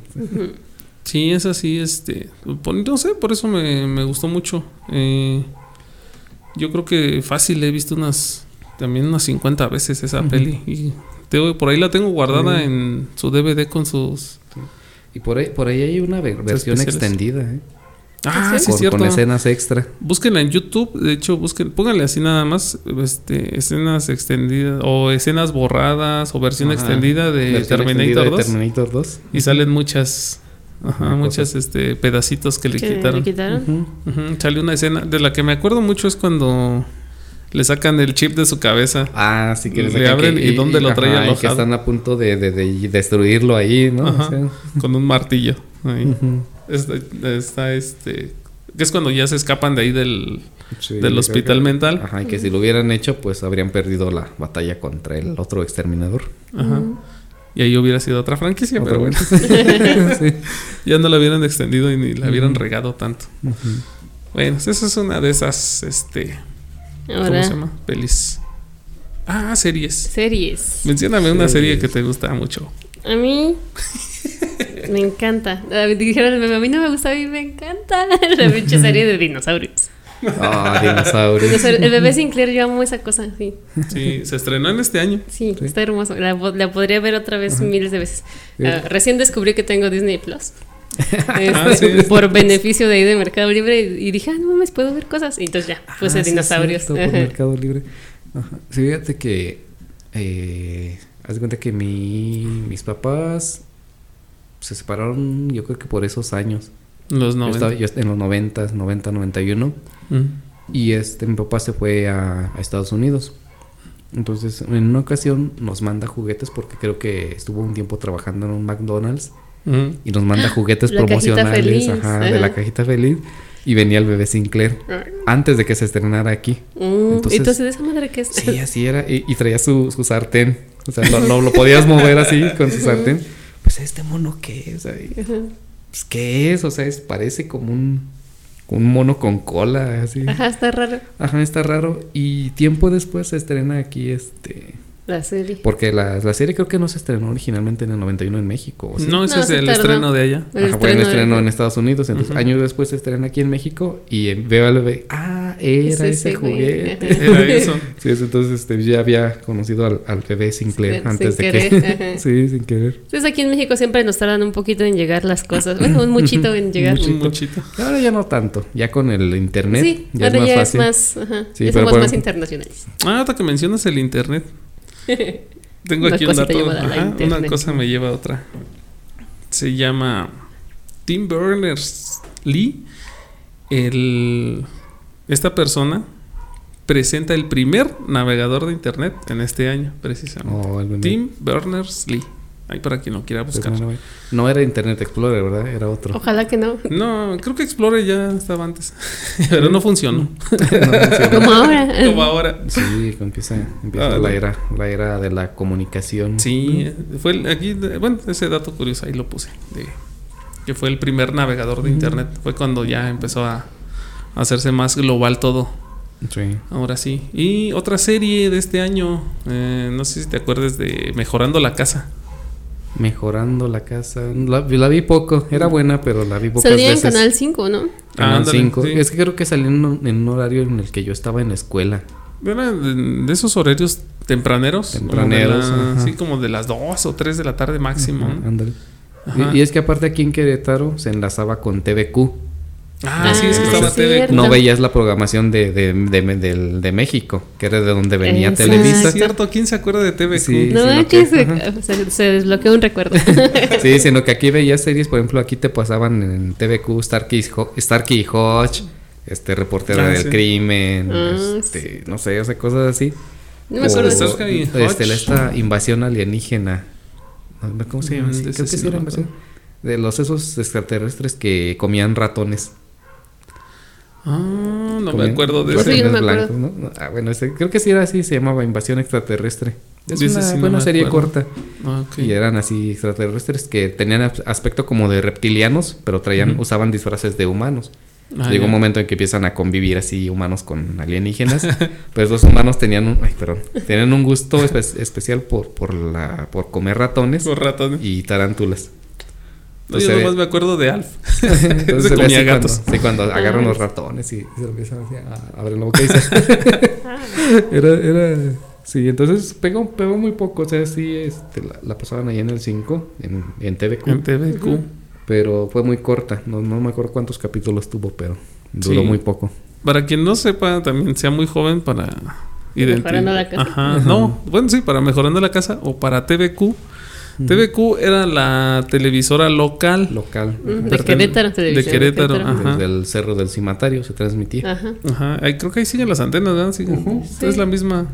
Sí, es así, este, por- no sé, por eso me, me gustó mucho. Eh, yo creo que fácil he visto unas, también unas 50 veces esa peli y tengo- por ahí la tengo guardada Sí. en su DVD con sus... Y por ahí, por ahí hay una ver- versión extendida, ¿eh? Ah, sí, con, es cierto. con escenas extra. Búsquenla en YouTube, de hecho, busquen, pónganle así nada más, este, escenas extendidas o escenas borradas o versión Ajá. extendida de Versión Terminator extendida 2 de Terminator 2. y salen muchas, ajá, muchas este pedacitos que le Que quitaron. le quitaron. Ujú, Sale una escena de la que me acuerdo mucho es cuando le sacan el chip de su cabeza. Ah, sí que Le sacan abren y dónde lo trae ajá, y que alojado. están a punto de, de- de destruirlo ahí, ¿no? Ajá. O sea, con un martillo. ahí. Está, está, este que es cuando ya se escapan de ahí del, Sí, del hospital que- mental. Ajá, y que si lo hubieran hecho, pues habrían perdido la batalla contra el otro exterminador. Ajá. Y ahí hubiera sido otra franquicia, Otra pero bueno, sí. ya no la hubieran extendido y ni la hubieran regado tanto. Bueno, esa es una de esas, este, ¿cómo Ahora, se llama? Pelis. Ah, series. series. Mencióname una serie que te gusta mucho. A mí me encanta. Dijeron, a mí no me gusta, a mí me encanta. La pinche serie de dinosaurios. Ah, dinosaurios. Dinosaurios. El bebé Sinclair, yo amo esa cosa, sí. Sí, se estrenó en este año. Sí, Sí. está hermoso. La, po- la podría ver otra vez miles de veces. Sí. Ah, recién descubrí que tengo Disney Plus. Ah, Este, sí. Por beneficio de ahí de Mercado Libre. Y, dije, ah, no mames, puedo ver cosas. Y entonces ya, puse Ah, sí, dinosaurios. cierto, por. Mercado Libre. Ajá. Sí, fíjate que. Eh, haz de cuenta que mi, mis papás se separaron, yo creo que por esos años. Los Yo 90. estaba- yo en los 90, 90, 91. Mm. Y este, mi papá se fue a, a Estados Unidos. Entonces, en una ocasión nos manda juguetes porque creo que estuvo un tiempo trabajando en un McDonald's Mm. y nos manda juguetes La cajita promocionales feliz, ajá, de la cajita feliz y venía el bebé Sinclair antes de que se estrenara aquí. Mm, Entonces- entonces, ¿de esa madre qué es? Sí, así era. Y, y traía su, su sartén. O sea, lo, lo- lo podías mover así con su sartén. Pues este mono qué es ahí. Pues qué es, o sea, es, parece como un, un mono con cola, así. Ajá, está raro Ajá, está raro. Y tiempo después se estrena aquí este. La serie. Porque la, la serie creo que no se estrenó originalmente en el 91 en México. ¿o sí? No, ese No, es el tardó. estreno de allá. El Ajá, fue estreno de- en Estados Unidos. Entonces, Ujú. años después se estrena aquí en México. Y veo al bebé. Ah, era Es ese, juguete. Era eso. Sí, es- entonces este, ya había conocido al, al bebé Sinclair Sin- antes sin de querer, que. sí, sin querer. Entonces aquí en México siempre nos tardan un poquito en llegar las cosas. Bueno, un muchito en llegar. Un muchito. Ahora ya no tanto. Ya con el internet. Sí, ya ahora es más ya fácil. es más. Ajá, Sí, ya somos más internacionales. Ah, hasta que mencionas el internet. Tengo Una aquí un dato. Ajá, una cosa me lleva a otra. Se llama Tim Berners-Lee. El, esta persona presenta el primer navegador de internet en este año, precisamente. Oh. Tim Berners-Lee. Ahí para quien lo quiera Pues buscar. no, no, no era Internet Explorer, ¿verdad? Era otro. Ojalá que no. No, creo que Explorer ya estaba antes. Pero no funcionó. No funcionó. Como ahora. Como ahora. Sí, empieza, empieza Ah, la era, la era de la comunicación. Sí, fue el- aquí, bueno, ese dato curioso ahí lo puse, de que fue el primer navegador de internet, fue cuando ya empezó a, a hacerse más global todo, Sí. ahora sí. Y otra serie de este año, eh, no sé si te acuerdas de Mejorando la Casa. Mejorando la casa. La, la vi poco. Era buena, pero la vi pocas Salía en. Canal 5, ¿no? Canal Ándale, 5. sí. Es que creo que salió en un, en un horario en el que yo estaba en la escuela. Era de, esos horarios tempraneros. como Tempraneros, la- ajá. sí, como de las 2 o 3 de la tarde máximo. Ajá, ¿no? ándale. Ajá. Y, y es que aparte aquí en Querétaro se enlazaba con TVQ. Ah, sí, es que Ah, estaba es TV. no veías la programación de, de, de, México, que era de donde venía Exacto. Televisa. Es cierto, ¿quién se acuerda de TVQ? Sí. No que- se, se, se desbloqueó un recuerdo. Sí, sino que aquí veías series, por ejemplo, aquí te pasaban en TVQ Starkey, Starkey y Hodge, este reportera Ah, del sí. crimen, Ah, este, no sé, o sea, cosas así. No me acuerdo de este, Hodge. esta invasión alienígena. ¿Cómo se llama? Mm, creo que sí sí no era me invasión. De los esos extraterrestres que comían ratones. Ah, no me acuerdo de Eso ese. yo no me ratones acuerdo. blancos, ¿no? Ah, bueno, ese- creo que sí era así, se llamaba Invasión Extraterrestre. Es una sí buena serie acuerdo. corta. Ah. Y eran así extraterrestres que tenían as- aspecto como de reptilianos, pero traían, usaban disfraces de humanos. Ah, Llegó ya. un momento en que empiezan a convivir así humanos con alienígenas. pues los humanos tenían un, ay, perdón, tenían un gusto espe- especial por, por la, por comer ratones ratones. y tarántulas. No, yo se ve- nomás me acuerdo de Alf. Entonces se comía gatos. Cuando, sí, cuando agarran Ah, los ratones y se lo empiezan así a abrir la boca y dice. era, era. Sí, entonces pegó, pegó muy poco. O sea, sí, este, la, la pasaban ahí en el 5, en, en TVQ. En TVQ. Pero fue muy corta. No, no me acuerdo cuántos capítulos tuvo, pero duró Sí. muy poco. Para quien no sepa, también sea muy joven para Mejorando la casa. Ajá, no, bueno, sí, para mejorando la casa o para TVQ. TVQ era la televisora local Local. De Querétaro, de televisión Querétaro, ajá. Desde el cerro del cimatario se transmitía. Ajá. Ajá, ahí creo que ahí siguen las antenas, ¿verdad? Siguen. Ujú. Es Sí. la misma.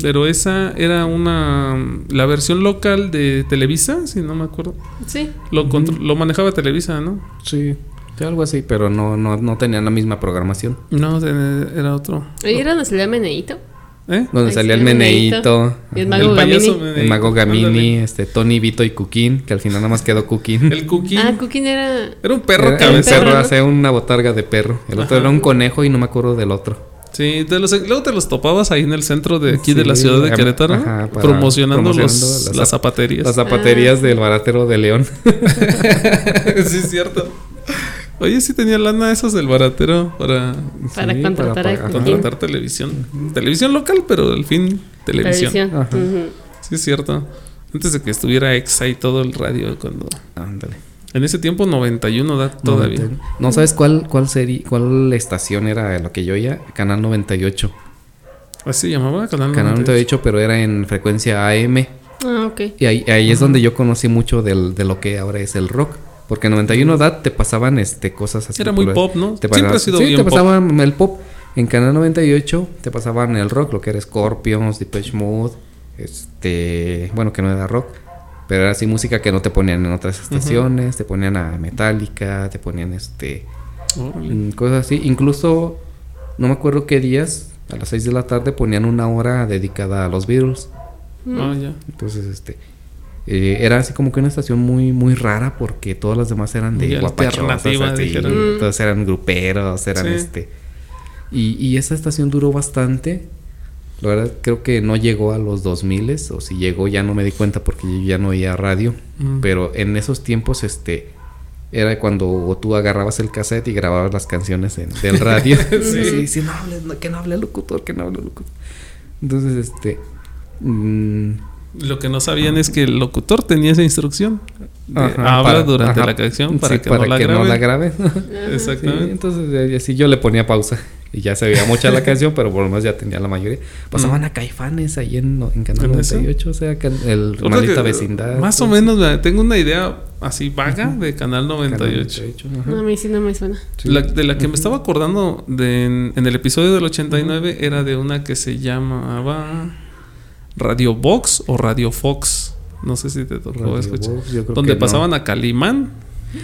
Pero esa era una. La versión local de Televisa, si no me acuerdo. Sí. Lo, contro- lo manejaba Televisa, ¿no? Sí. sí, algo así, pero no, no, no tenían la misma programación. No, de- era otro. ¿era donde se llama Meneito? ¿Eh? Donde salía sí, el meneíto. Y el mago El Gamini. El mago Gamini, este, Tony, Vito y Cuquín, que al final nada más quedó Cuquín. El cookie. Ah, Cooking era. Era un perro Era- hacía una botarga de perro. El otro era un conejo y no me acuerdo del otro. Sí, te los- luego te los topabas ahí en el centro de aquí de la ciudad de Querétaro, ajá, promocionando, los- las las zap- zapaterías. Las zapaterías del baratero de León. sí, es cierto. Oye, sí tenía lana esos del baratero para Para Sí, contratar para a pagar. Cooking. contratar televisión. Televisión local, pero al fin televisión. Televisión. Ajá. Ujú. Sí, es cierto. Antes de que estuviera Exa y todo el radio, cuando... Ándale. En ese tiempo 91 da todavía. No sabes cuál, cuál serie, cuál estación era lo que yo oía. Canal 98. ¿Así se llamaba? Canal, Canal 98. 98, pero era en frecuencia AM. Ah, ok. Y ahí, ahí es donde yo conocí mucho del, de lo que ahora es el rock. Porque en 91 DAT te pasaban este, cosas así. Era muy pop, ¿no? Te Siempre pasaba- ha sido sí, bien te pop. pasaban el pop. En Canal 98 te pasaban el rock, lo que era Scorpions, Depeche Mode, este, bueno, que no era rock, pero era así música que no te ponían en otras estaciones, te ponían a Metallica, te ponían este, mm, cosas así. Incluso, no me acuerdo qué días, a las 6 de la tarde ponían una hora dedicada a los Beatles. Ah, ya. Entonces, este, eh, era así como que una estación muy, muy rara porque todas las demás eran de guapachosas. Mm. todos eran gruperos, eran Sí. este. Y, y esa estación duró bastante. La verdad, creo que no llegó a los 2000 o si llegó ya no me di cuenta porque yo ya no oía radio. Mm. Pero en esos tiempos, este, era cuando tú agarrabas el cassette y grababas las canciones en- del radio. sí, sí, sí, no hables, no, que no hable el locutor, que no hable el locutor. Entonces, este. mm, Lo que no sabían es que el locutor tenía esa instrucción. de Ajá, habla para- durante ajá, la canción para sí, que no la graben. grabe. Sí, Exactamente. entonces eh, así yo le ponía pausa y ya se veía mucha la canción, pero por lo menos ya tenía la mayoría. Pasaban Mm. a Caifanes ahí en, en Canal ¿En eso? 98, o sea, can- el maldita que- vecindad. Más o menos, tengo una idea así vaga de Canal Canal 98. 98, ajá. No, a mí sí no me suena. Sí. La- de la que me estaba acordando de en, en el episodio del 89 era de una que se llamaba Radio Box o Radio Fox. No sé si te tocó escuchar. Donde no. pasaban a Calimán.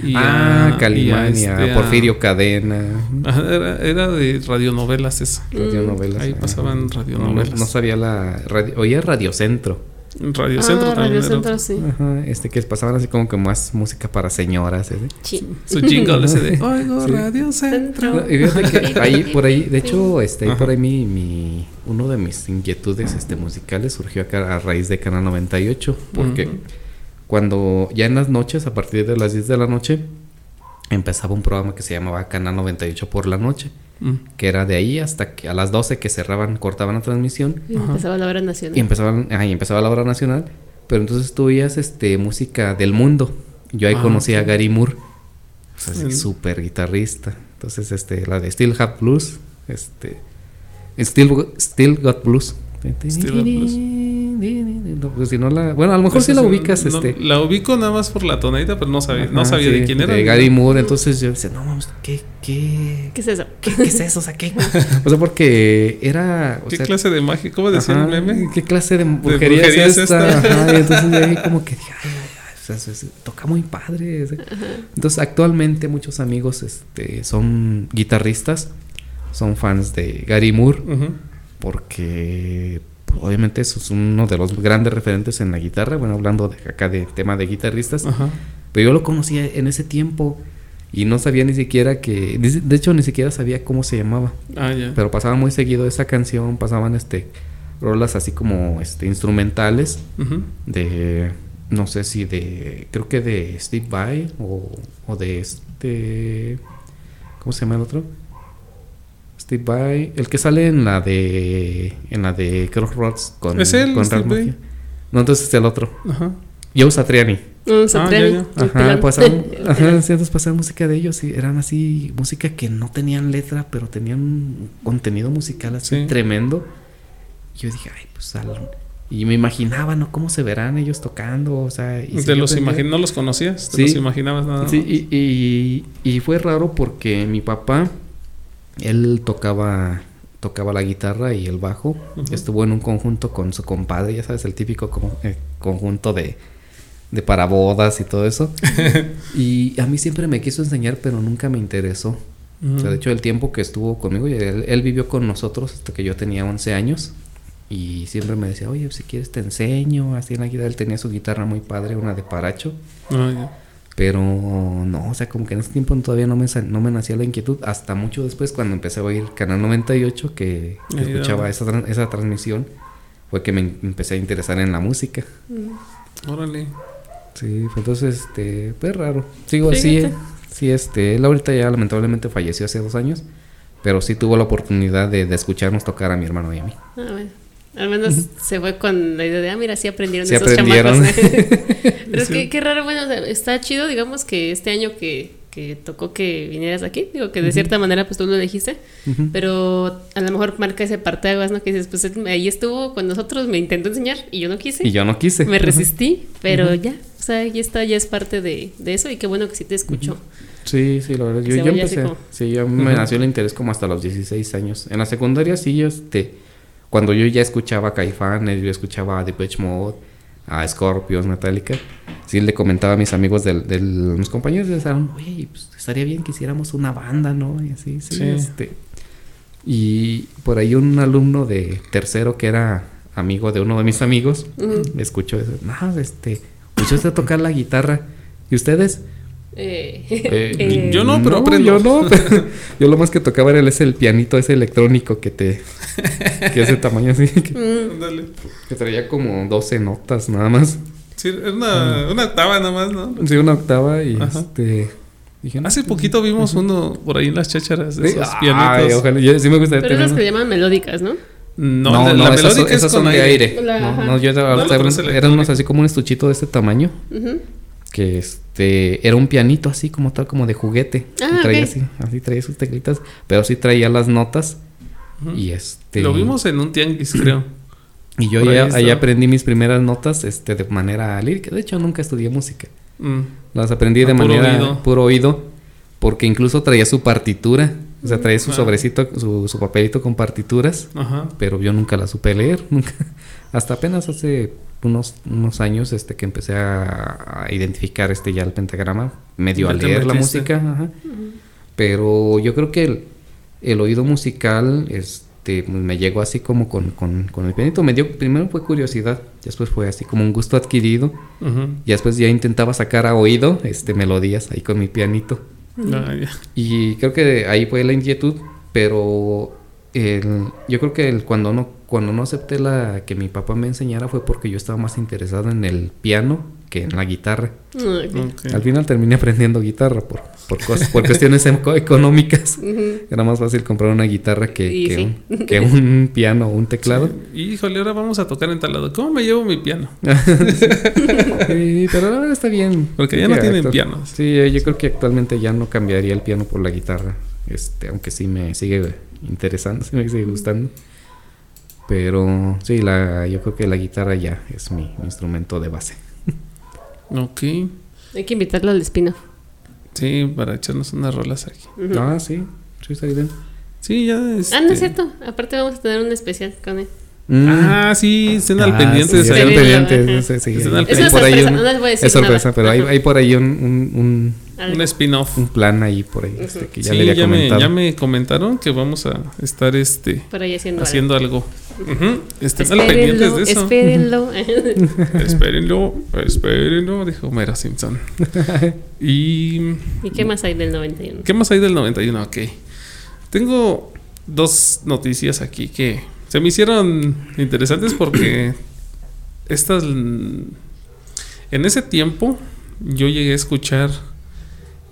Y ah, a- Calimán y a, este, a- Porfirio Cadena. Era, era de radionovelas esa. Radionovelas. Ahí pasaban No, radionovelas. No, no sabía la. Radio, oía Radio Centro. Radio ah, Centro también. Radio era Centro, sí. Ajá, este que pasaban así como que más música para señoras. ¿eh? Sí. Su jingle ese de Oigo Sí. Radio Centro. No, y fíjate que ahí, por ahí, de hecho, este, ahí por ahí mi, mi, uno de mis inquietudes este, musicales surgió acá a raíz de Canal 98, porque cuando ya en las noches, a partir de las 10 de la noche, empezaba un programa que se llamaba Canal 98 por la noche, Mm. que era de ahí hasta que a las 12 que cerraban, cortaban la transmisión Y empezaba la hora nacional. y empezaban, ajá, y empezaba la hora nacional, pero entonces tú oías este, música del mundo. Yo ahí Ah, conocí a. Gary Moore, Mm. súper guitarrista. Entonces, este, la de Still Have Blues, este, Still, Still Got Blues. Still Got Blues. No, pues si no la, bueno, a lo mejor Pues sí la ubicas, no, este. La ubico nada más por la tonadita, pero no sabía, no sabía de quién era. De Gary Moore, entonces yo decía, no, vamos, ¿qué, qué, ¿Qué es eso? qué, qué es eso? O sea, ¿qué? O sea, porque era. O ¿Qué sea, clase de magia? ¿Cómo decía ajá, el meme? ¿Qué clase de brujería, brujería es es esta? esta? Ajá, y entonces de ahí como que dije, ay, o sea, toca muy padre. Entonces, actualmente muchos amigos este, son guitarristas, son fans de Gary Moore, porque obviamente eso es uno de los grandes referentes en la guitarra. Bueno, hablando de acá de tema de guitarristas. Ajá. Pero yo lo conocía en ese tiempo y no sabía ni siquiera que. De hecho, ni siquiera sabía cómo se llamaba. Ah. Pero pasaba muy seguido esa canción, pasaban este rolas así como este instrumentales de no sé si de creo que de Steve Vai o, o de este ¿cómo se llama el otro? Steve Vai, el que sale en la de en la de Crossroads con ¿Es él, con Steve Vai? No, entonces es el otro. Ajá. Joe Satriani. Un Satriani, ya, ya. el Ajá, pasaban, El ajá, pelón. sí, entonces pasaban música de ellos y eran así, música que no tenían letra, pero tenían un contenido musical así Sí. tremendo. Y yo dije, ay, pues al- Y me imaginaba, ¿no? ¿Cómo se verán ellos tocando? O sea, y sí, ¿Te los pensé- ¿No los conocías? ¿Te Sí. los imaginabas nada más? Sí, y, y- y fue raro porque mi papá, él tocaba tocaba la guitarra y el bajo. Estuvo en un conjunto con su compadre, ya sabes, el típico eh, conjunto de, de para bodas y todo eso. y a mí siempre me quiso enseñar, pero nunca me interesó. O sea, de hecho, el tiempo que estuvo conmigo, él, él vivió con nosotros hasta que yo tenía 11 años. Y siempre me decía, oye, si quieres te enseño. Así en la guitarra, él tenía su guitarra muy padre, una de Paracho. Ah. Pero no, o sea, como que en ese tiempo todavía no me, no me nacía la inquietud. Hasta mucho después, cuando empecé a oír Canal 98, que, que escuchaba esa, tran- esa transmisión, fue que me em- empecé a interesar en la música. Órale. Sí, fue entonces, este, fue raro. Sigo así, Fíjate. sí, este, él ahorita ya lamentablemente falleció hace dos años, pero sí tuvo la oportunidad de, de escucharnos tocar a mi hermano y a mí. Ah, bueno. Al menos se fue con la idea de, ah, mira, sí aprendieron Sí esos aprendieron. chamacos. Pero es Sí. que qué raro, bueno, o sea, está chido, digamos, que este año que, que tocó que vinieras aquí, digo que de cierta manera pues tú lo elegiste, Ujú. pero a lo mejor marca ese parteaguas, ¿no? Que dices, pues él ahí estuvo con nosotros, me intentó enseñar y yo no quise. Y yo no quise. Me resistí, pero ya, o sea, ya está, ya es parte de, de eso y qué bueno que sí te escuchó. Sí, sí, la verdad. Yo, yo empecé. como- Sí, yo me nació el interés como hasta los 16 años. En la secundaria sí, yo, este. Cuando yo ya escuchaba Caifanes, yo escuchaba a Depeche Mode, a Scorpions, Metallica. Sí, le comentaba a mis amigos del, del mis compañeros de salón, oye, pues estaría bien que hiciéramos una banda, ¿no? Y así, sí, Sí. este. Y por ahí un alumno de tercero que era amigo de uno de mis amigos, Ujú. escuchó eso. No, este, escuchó usted tocar la guitarra. ¿Y ustedes? Eh, Eh, yo no, pero aprendo. Yo no, pero yo lo más que tocaba era el, ese el pianito ese electrónico que te que es de tamaño así que, mm, Ándale. que traía como 12 notas nada más. Sí, era una, una octava nada más, ¿no? Sí, una octava y Ajá. este dije, no, Hace pues, poquito vimos uno por ahí en las chácharas, de sí, esos ay, pianitos. ojalá, yo sí me gustaría pero esas que llaman melódicas, ¿no? No, No, la, no, la esas son, melódica es esas son de aire. La- no, no, yo No, es eran, unos así como un estuchito de este tamaño Ujú. Que este era un pianito así como tal como de juguete. Ah, Y traía así, así traía sus teclitas, pero sí traía las notas y este Lo vimos en un tianguis, creo. Y yo ahí ya, ahí aprendí mis primeras notas este, de manera lírica. De hecho, nunca estudié música. Mm. Las aprendí A de puro manera oído. puro oído. Porque incluso traía su partitura. O sea, traía su sobrecito, su, su papelito con partituras. Ajá. Pero yo nunca la supe leer. Nunca. Hasta apenas hace unos, unos años este, que empecé a, a identificar este ya el pentagrama. Medio a leer la música. ajá. Pero yo creo que el, el oído musical este, me llegó así como con, con, con el pianito. Me dio, primero fue curiosidad, después fue así como un gusto adquirido. Y después ya intentaba sacar a oído este, melodías ahí con mi pianito. Ya. Y creo que ahí fue la inquietud, pero el- yo creo que el- cuando no cuando no acepté la que mi papá me enseñara fue porque yo estaba más interesado en el piano que en la guitarra. Al final terminé aprendiendo guitarra por, por, cosas, por cuestiones eco- económicas. Era más fácil comprar una guitarra que, que sí. un, que un piano o un teclado. Híjole, ahora vamos a tocar en tal lado. ¿Cómo me llevo mi piano? Sí, pero verdad está bien. Porque ya no tienen pianos. Sí, yo creo que actualmente ya no cambiaría el piano por la guitarra. Este, aunque sí me sigue interesando, sí me sigue gustando. Pero sí, la, yo creo que la guitarra ya es mi, mi instrumento de base. Ok. Hay que invitarlo al espino. Sí, para echarnos unas rolas aquí. Ah, sí, sí, está bien. Sí, ya. Ah, no este- es cierto. Aparte vamos a tener un especial con él. Ah, sí, estén al Ah, pendiente. sí, estén al hay Es una ahí sorpresa, un- no les voy a decir es sorpresa, nada. pero hay, por ahí un, un, un, Algo. Un spin-off. un plan ahí por ahí este, que ya sí, le había ya me, comentado. ya me comentaron que vamos a estar este Por ahí haciendo, haciendo algo. Ujú, Estén al Espérenlo, pendientes de eso. espérenlo. espérenlo, espérenlo, dijo Homero Simpson. y ¿Y qué más hay del 91? ¿Qué más hay del 91? Ok. Tengo dos noticias aquí que se me hicieron interesantes porque estas... En ese tiempo yo llegué a escuchar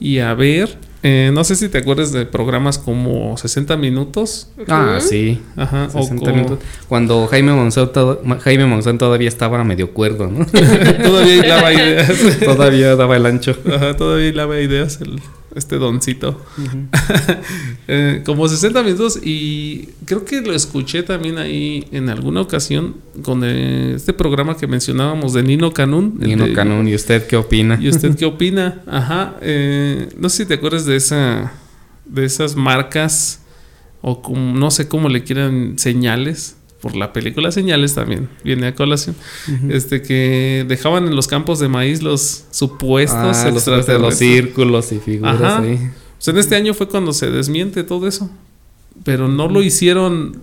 y a ver, eh, no sé si te acuerdas de programas como 60 minutos. Ah, sí. Ajá. o 60 co- minutos. Cuando Jaime Monzón, Jaime Monzón todavía estaba medio cuerdo, ¿no? todavía hilaba ideas. todavía daba el ancho. Ajá, todavía hilaba ideas el, este doncito. Eh, como 60 minutos y creo que lo escuché también ahí en alguna ocasión con eh, este programa que mencionábamos de Nino Canún. Nino de- Canún, ¿y usted qué opina? ¿Y usted qué opina? Ajá, eh, no sé si te acuerdas de esa de esas marcas o como, no sé cómo le quieran señales por la película Señales también viene a colación este que dejaban en los campos de maíz los supuestos Ah, los, de los extraterrestres. círculos y figuras Ajá. ahí. O sea, en este año fue cuando se desmiente todo eso. Pero no lo hicieron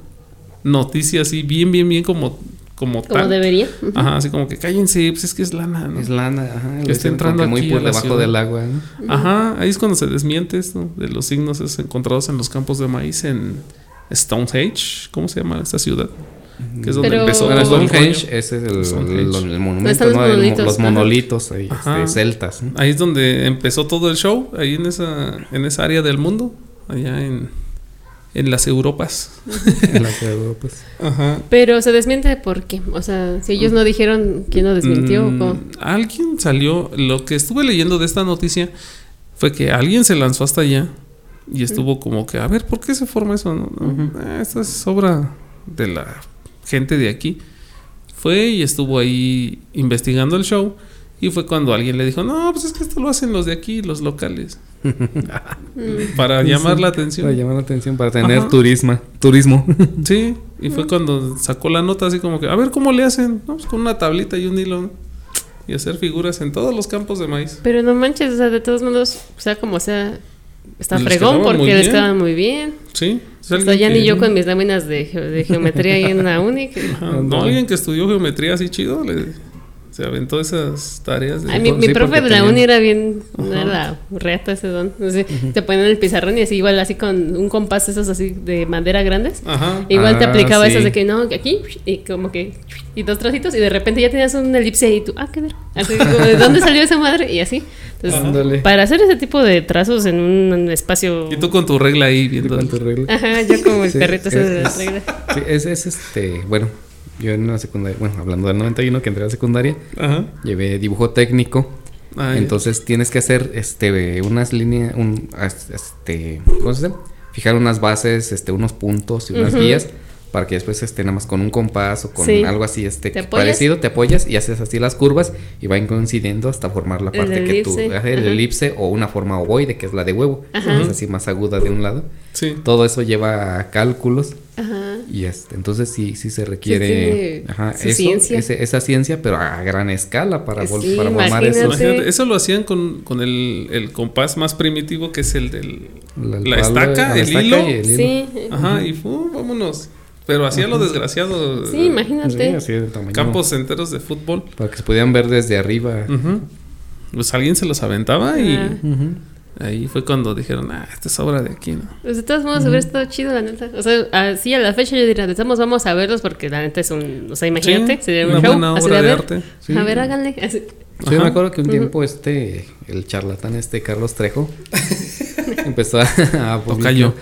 noticias así bien, bien, bien como, como, Como tal. debería. Ajá, así como que cállense, pues es que es lana, ¿no? Es lana, ajá. Que está entrando que muy aquí por debajo ciudad. del agua, ¿no? Ajá, ahí es cuando se desmiente esto de los signos esos encontrados en los campos de maíz en Stonehenge. ¿Cómo se llama esta ciudad? Que es donde Pero- empezó Bueno, todo el Stonehenge, ese es el, Stonehenge. el- el monumento, los ¿no? Los monolitos ahí, este, celtas. Ahí es donde empezó todo el show, ahí en esa, en esa área del mundo, allá en, en las Europas. en las Europas. Ajá. Pero se desmiente por qué. O sea, si ellos no dijeron quién lo desmintió o Mm, cómo. Alguien salió, lo que estuve leyendo de esta noticia fue que alguien se lanzó hasta allá y estuvo como que, a ver, ¿por qué se forma eso? No, ah, esto es obra de la gente de aquí. Fue y estuvo ahí investigando el show y fue cuando alguien le dijo, no, pues es que esto lo hacen los de aquí, los locales, para llamar Sí, la Para atención. llamar la atención, para tener Ajá. turismo. turismo. Sí, y fue cuando sacó la nota así como que, a ver, ¿cómo le hacen? No, pues con una tablita y un hilo. ¿no? Y hacer figuras en todos los campos de maíz. Pero no manches, o sea, de todos modos, o sea, como sea, está Les fregón porque les quedaban muy bien. Sí. O sea, ya ni yo con mis láminas de, ge- de geometría ahí en la uni. que- No, alguien que estudió geometría así chido, le, se aventó esas tareas. De, Ay, mi, Sí, mi profe de la uni era bien, era reata ese don. O sea, Te ponían el pizarrón y así, igual así con un compás esos así de madera grandes. Ajá. Igual te Ah, aplicaba sí. esas de que no, aquí, y como que, y dos trocitos, y de repente ya tenías un elipse y tú, ah, qué ver. Así como, ¿de dónde salió esa madre? Y así. Entonces, Ándale. para hacer ese tipo de trazos en un espacio. Y tú con tu regla ahí viendo. Con tu regla. Ajá, yo como el Sí, perrito ese de la regla. Sí, es, es este, bueno, yo en la secundaria, bueno, hablando del 91 que entré a la secundaria, Ajá. llevé dibujo técnico. Ay, Entonces tienes que hacer este unas líneas, un este, ¿cómo se dice? Fijar unas bases, este, unos puntos y unas Ujú. guías para que después este nada más con un compás o con Sí. algo así este ¿Te parecido te apoyas y haces así las curvas y van coincidiendo hasta formar la El parte que tú elipse, ajá, el ajá. elipse o una forma ovoide que es la de huevo, Ajá. es así más aguda de un lado. Sí. Todo eso lleva a cálculos Ajá. y este, entonces sí, sí se requiere tiene ajá, su eso, ciencia. ese- esa ciencia, pero a gran escala para, vol- Sí, para formar imagínate. eso. Imagínate, eso lo hacían con, con el, el compás más primitivo que es el del. La, La estaca, el hilo. y el hilo. Sí. Ajá, y fu, vámonos. Pero hacía lo desgraciado. Sí, eh, imagínate. Sí, así de tamaño. Campos enteros de fútbol. Para que se pudieran ver desde arriba. Ujú. Pues alguien se los aventaba y Ajá. Ujú. ahí fue cuando dijeron, ah, esta es obra de aquí, ¿no? Pues de todos modos hubiera estado chido, la neta. O sea, así a la fecha yo diría, de modos vamos a verlos porque la neta es un. O sea, imagínate, Sí, sería una un show. buena así obra a de ver, arte. Sí. A ver, háganle. Así. Sí, me Ajá. acuerdo que un tiempo este, el charlatán este Carlos Trejo, empezó a, a publicar-.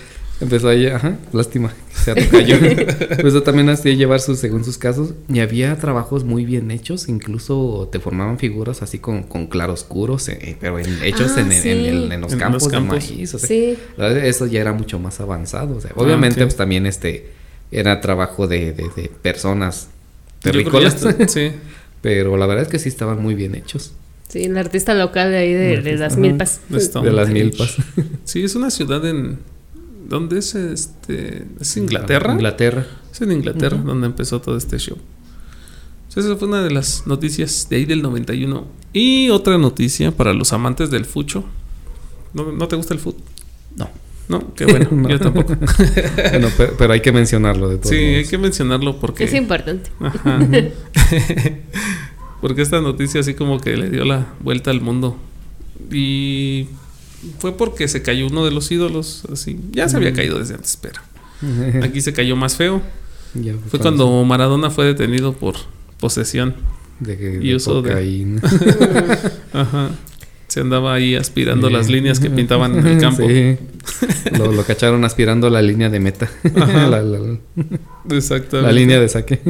Empezó a, ajá, lástima. tocayo. pues eso también hacía llevar sus, según sus casos. Y había trabajos muy bien hechos, incluso te formaban figuras así con, con claroscuros, eh, pero en- hechos Ah, en, en- sí. en el- en los En campos los de campos. maíz. O sea, Sí. eso ya era mucho más avanzado. O sea, obviamente, ok. pues también este era trabajo de, de- de personas terrícolas. sí. pero la verdad es que sí estaban muy bien hechos. Sí, el artista local de ahí de, de las milpas. De las milpas. Sí, es una ciudad en. ¿Dónde es este? ¿Es Inglaterra? Inglaterra. Es en Inglaterra donde empezó todo este show. Entonces, esa fue una de las noticias de ahí del 91. Y otra noticia para los amantes del fucho. ¿No, no te gusta el fut? No. No, qué bueno, No. yo tampoco. Bueno, pero, pero hay que mencionarlo de todos Sí, hay que mencionarlo porque. Es importante. Ajá. Porque esta noticia así como que le dio la vuelta al mundo. Y fue porque se cayó uno de los ídolos, así. Ya se había Mm. caído desde antes, pero aquí se cayó más feo. Ya Fue cuando Maradona fue detenido por posesión. de, que- y de uso de-. Ajá. Se andaba ahí aspirando Sí. las líneas que pintaban en el campo. Sí. Lo, lo cacharon aspirando la línea de meta. Ajá. la, la- Exactamente. la línea de saque.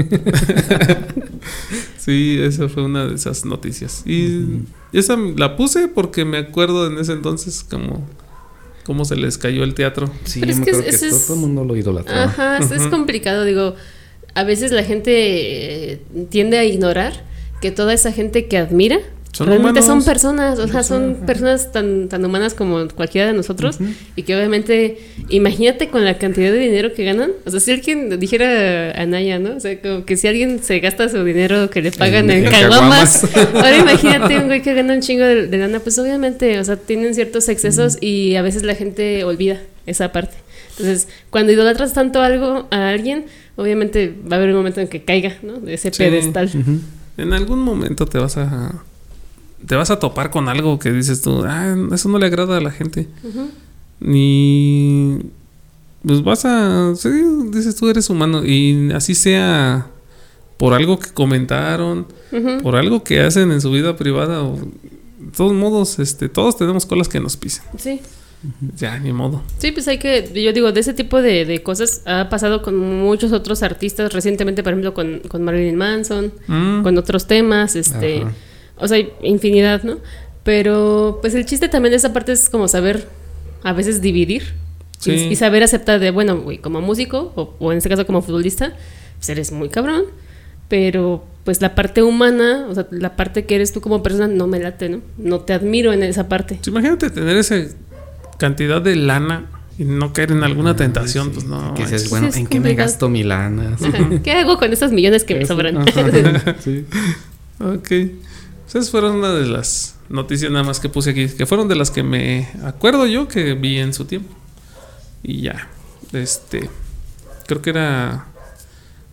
Sí, esa fue una de esas noticias. Y esa la puse porque me acuerdo en ese entonces como cómo se les cayó el teatro. Sí, Pero yo es me que acuerdo que todo, es- todo el mundo lo idolatraba. Ajá, es, complicado, digo, a veces la gente eh, tiende a ignorar que toda esa gente que admira Son realmente son personas, o sea, son personas tan, tan humanas como cualquiera de nosotros Ujú. y que obviamente, imagínate con la cantidad de dinero que ganan, o sea, si alguien dijera a Naya, ¿no? O sea, como que si alguien se gasta su dinero que le pagan en, En- en caguamas, ahora imagínate un güey que gana un chingo de, de lana, pues obviamente, o sea, tienen ciertos excesos y a veces la gente olvida esa parte. Entonces, cuando idolatras tanto algo a alguien, obviamente va a haber un momento en que caiga, ¿no? De ese Sí. pedestal. En algún momento te vas a te vas a topar con algo que dices tú, ah, eso no le agrada a la gente. Ni pues vas a sí, dices tú eres humano y así sea por algo que comentaron, por algo que hacen en su vida privada o de todos modos, este, todos tenemos colas que nos pisen. Sí. Ya, ni modo. Sí, pues hay que, yo digo, de ese tipo de, de cosas ha pasado con muchos otros artistas, recientemente, por ejemplo, con, con Marilyn Manson, Mm, con otros temas, este, Ajá. O sea, hay infinidad, ¿no? Pero, pues el chiste también de esa parte es como saber, a veces dividir y- Sí. y, saber aceptar de, bueno, güey, como músico, o, o en este caso como futbolista, pues eres muy cabrón, pero pues la parte humana, o sea, la parte que eres tú como persona no me late, ¿no? No te admiro en esa parte. imagínate tener esa cantidad de lana y no caer en alguna tentación, pues no. Que dices, manches. bueno, Sí, ¿en qué me gasto mi lana? Sí. Ajá. ¿Qué hago con esos millones que me sobran? sí. Ok. Esas fueron una de las noticias nada más que puse aquí, que fueron de las que me acuerdo yo que vi en su tiempo. Y ya. Este. Creo que era.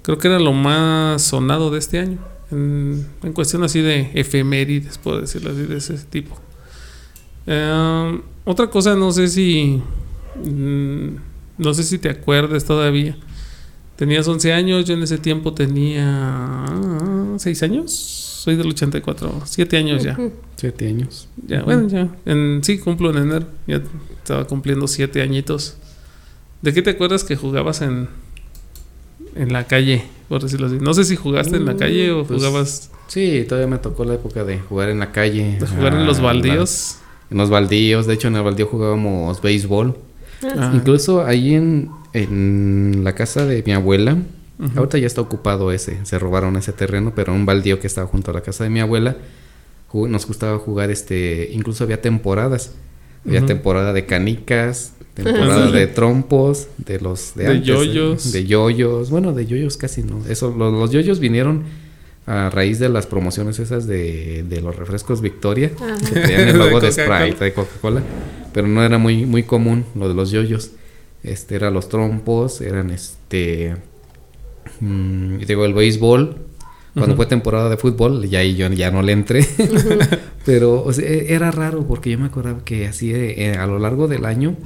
Creo que era lo más sonado de este año. En, en cuestión así de efemérides, puedo decirlo así, de ese tipo. Em, otra cosa, no sé si. mm, no sé si te acuerdas todavía. Tenías 11 años, yo en ese tiempo tenía 6 años. Soy del 84, 7 años ya. Siete años. Ya, bueno, ya. En, sí, cumplo en enero. Ya estaba cumpliendo 7 añitos. ¿De qué te acuerdas que jugabas en, en la calle? Por decirlo así. No sé si jugaste en la Mm, calle o pues, jugabas Sí, todavía me tocó la época de jugar en la calle. de jugar en Ah, los la- baldíos. en los baldíos. De hecho, en el baldío jugábamos béisbol. Ah, Incluso ahí en, en la casa de mi abuela, ahorita ya está ocupado ese, se robaron ese terreno, pero un baldío que estaba junto a la casa de mi abuela, nos gustaba jugar este, incluso había temporadas, había temporada de canicas, temporada Sí. de trompos, de los de, De antes, ¿eh? yoyos. de yoyos, bueno, de yoyos casi no, eso, los, los yoyos vinieron a raíz de las promociones esas de, de los refrescos Victoria, Ajá. que traían el logo de. Sprite, de Coca-Cola, pero no era muy, muy común lo de los yoyos. Este, eran los trompos, eran este, mm, y digo, el béisbol. Cuando fue temporada de fútbol, ya ahí yo ya no le entré. pero o sea, e- era raro porque yo me acordaba que así eh, a lo largo del año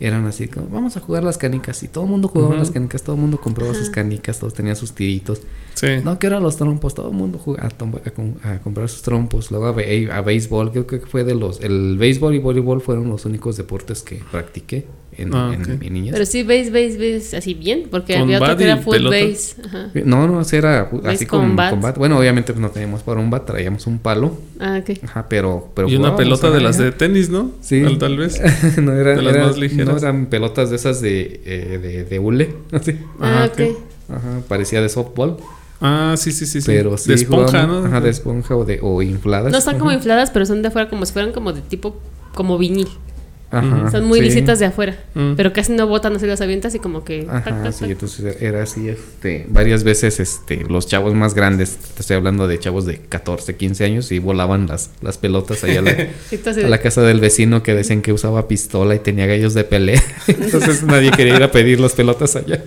eran así como, vamos a jugar las canicas. Y todo el mundo jugaba las canicas, todo el mundo compraba sus canicas, todos tenían sus tiritos. Sí. No, que eran los trompos, todo el mundo jugaba a, comprar sus trompos, luego a, a béisbol, creo que fue de los, el béisbol y voleibol fueron los únicos deportes que practiqué en, Ah, mi niñez. Pero sí base, base, base así bien, porque había otro que era full pelota. base. Ajá. No, no, era ju- ¿Ves así con con, bat? con bat. Bueno, obviamente pues, no teníamos para un bat, traíamos un palo. Ah, ok. Ajá, pero, pero y una pelota de las de tenis, ¿no? Sí. Tal, tal vez. no, era, De las era- más ligeras. no eran pelotas de esas de, eh, de, de hule, así. Ah, Ajá, ok. ok. Ajá, parecía de softball, Ah, sí, sí, sí. sí. pero sí de esponja, ¿no? Ajá, de esponja o de o infladas. No están como infladas, pero son de afuera como si fueran como de tipo, como vinil. Ajá, Son muy sí. lisitas de afuera. Mm. Pero casi no botan, así las avientas y como que... Ajá, tac, sí, tac. entonces era así, este, varias veces, este, los chavos más grandes, te estoy hablando de chavos de 14, 15 años y volaban las, las pelotas allá a la, a casa del vecino que decían que usaba pistola y tenía gallos de pelea. Entonces nadie quería ir a pedir las pelotas allá.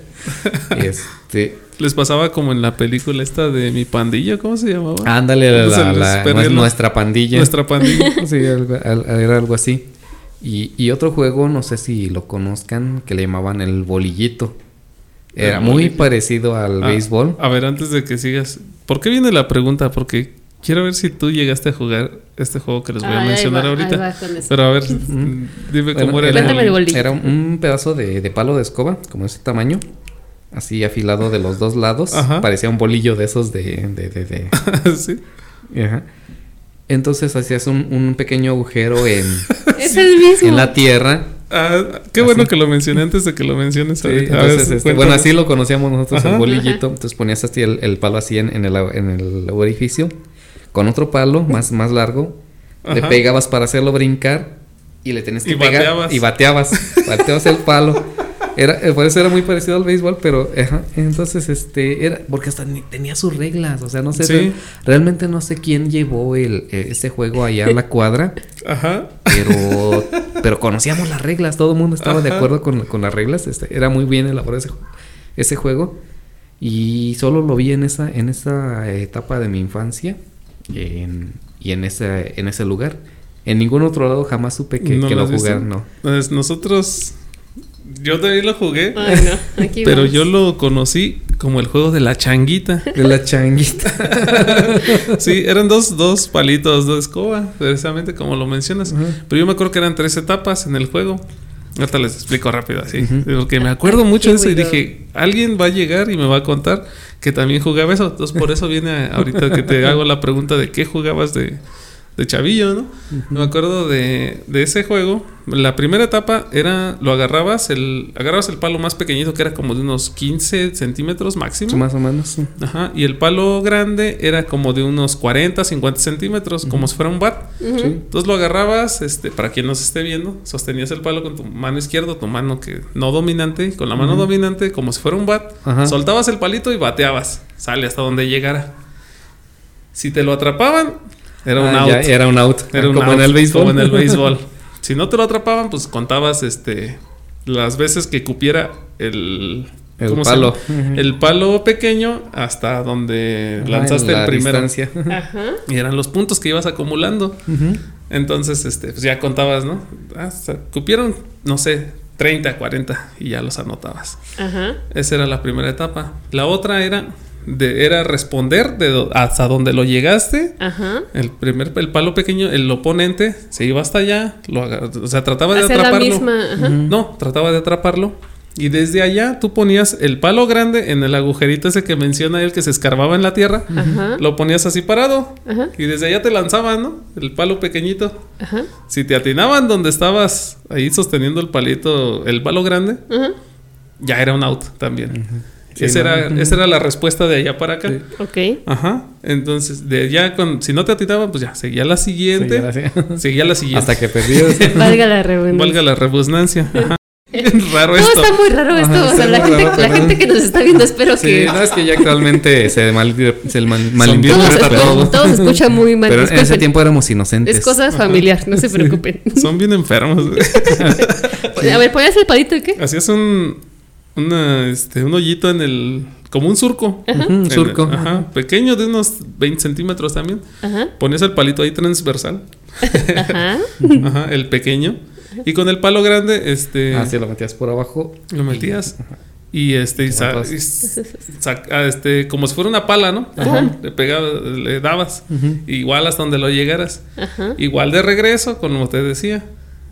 Este, Les pasaba como en la película esta de Mi Pandilla, ¿cómo se llamaba? ándale, la, Se la- nuestra pandilla. Nuestra pandilla. Sí, algo- al- era algo así. Y, y otro juego, no sé si lo conozcan, que le llamaban el bolillito. Era El muy parecido al Ah, béisbol. A ver, antes de que sigas, ¿por qué viene la pregunta? Porque quiero ver si tú llegaste a jugar este juego que les voy a mencionar va, ahorita. Pero a ver, mm, dime Bueno, cómo era, Cuéntame el bolillo. era un, un pedazo de, de palo de escoba, como ese tamaño, así afilado de los dos lados. Ajá. Parecía un bolillo de esos de... de, de, de- sí. ajá. Entonces hacías un, un pequeño agujero en, Es el mismo. en la tierra. Ah, qué bueno que lo mencioné antes de que lo menciones Sí, entonces, este, bueno, así lo conocíamos nosotros, Ajá. el bolillito. Entonces ponías así el, el palo así en, en el, en el orificio, con otro palo más, más largo, le pegabas para hacerlo brincar y le tenías que Y pegar bateabas. y bateabas, bateabas el palo. Era, eh, por eso era muy parecido al béisbol, pero ajá, entonces este era porque hasta ni- tenía sus reglas, o sea, no sé, Sí. realmente no sé quién llevó el eh, este juego allá a la cuadra, Ajá. pero pero conocíamos las reglas, todo el mundo estaba de acuerdo con, con las reglas, este, era muy bien elaborado ese, ju- ese juego y solo lo vi en esa en esa etapa de mi infancia en- y en ese en ese lugar. En ningún otro lado jamás supe que, ¿No que lo jugaran, no. Pues nosotros, yo también lo jugué, Ay, no, aquí pero vamos. yo lo conocí como el juego de la changuita. De la changuita. Sí, eran dos, dos palitos, dos escoba, precisamente como lo mencionas. Pero yo me acuerdo que eran tres etapas en el juego. Ahorita les explico rápido así. Porque me acuerdo mucho de eso y dije, alguien va a llegar y me va a contar que también jugaba eso. Entonces por eso viene a- ahorita que te hago la pregunta de qué jugabas de, de chavillo, ¿no? Me acuerdo de, de ese juego. La primera etapa era, lo agarrabas, el, agarrabas el palo más pequeñito que era como de unos 15 centímetros máximo. Más o menos. sí. Ajá, y el palo grande era como de unos 40, 50 centímetros, como si fuera un bat. Sí. Entonces lo agarrabas, este, para quien nos esté viendo, sostenías el palo con tu mano izquierda, tu mano que no dominante, con la mano dominante, como si fuera un bat, Ajá. soltabas el palito y bateabas, sale hasta donde llegara. Si te lo atrapaban, era un Ah, out. ya, era un out. Era un como out, en el béisbol. Como en el béisbol. si no te lo atrapaban, pues contabas este las veces que cupiera el, El ¿cómo se palo. El palo pequeño hasta donde Ajá, lanzaste la el primero. Ajá. Y eran los puntos que ibas acumulando. Entonces, este, pues ya contabas, ¿no? Ah, o sea, cupieron, no sé, 30, 40 y ya los anotabas. Ajá. Esa era la primera etapa. La otra era de, era responder de do- hasta donde lo llegaste. Ajá. El primer el palo pequeño, el oponente se iba hasta allá, lo o sea, trataba de Hacer la atraparlo. misma. Ajá. No, trataba de atraparlo. Y desde allá tú ponías el palo grande en el agujerito ese que menciona él que se escarbaba en la tierra. Ajá. Lo ponías así parado. Ajá. Y desde allá te lanzaban, ¿no? El palo pequeñito. Ajá. Si te atinaban donde estabas ahí sosteniendo el palito, el palo grande, Ajá. ya era un out también. Sí, esa, ¿no? era, esa era la respuesta de allá para acá. Sí. Ok. Ajá. Entonces, de allá, con, si no te atinaban, pues ya, seguía la siguiente. Ya la- Seguía la siguiente. Hasta que perdías. Valga la redundancia. Valga la rebusnancia. Ajá. Bien raro No, esto. está muy raro esto. Ajá, o sea, la gente, raro, la gente que nos está viendo, espero Sí, que. no, es que ya actualmente se, mal, se mal- todo, malinterpreta se, todo. todo se escucha muy mal. Pero en ese tiempo éramos inocentes. es cosa familiar, no se preocupen. Son bien enfermos. A ver, ¿ponías el palito y qué? Hacías un, una, este, un hoyito en el. Como un surco. Un el- surco. ajá. Pequeño, de unos 20 centímetros también. Ajá. Ponías el palito ahí transversal. Ajá. Ajá, el pequeño. Y con el palo grande, este. Ah, sí, lo metías por abajo. Lo metías. Y este, y sa- y ah, este, como si fuera una pala, ¿no? Le pegabas, le dabas. Igual hasta donde lo llegaras. Ajá. Igual de regreso, como te decía.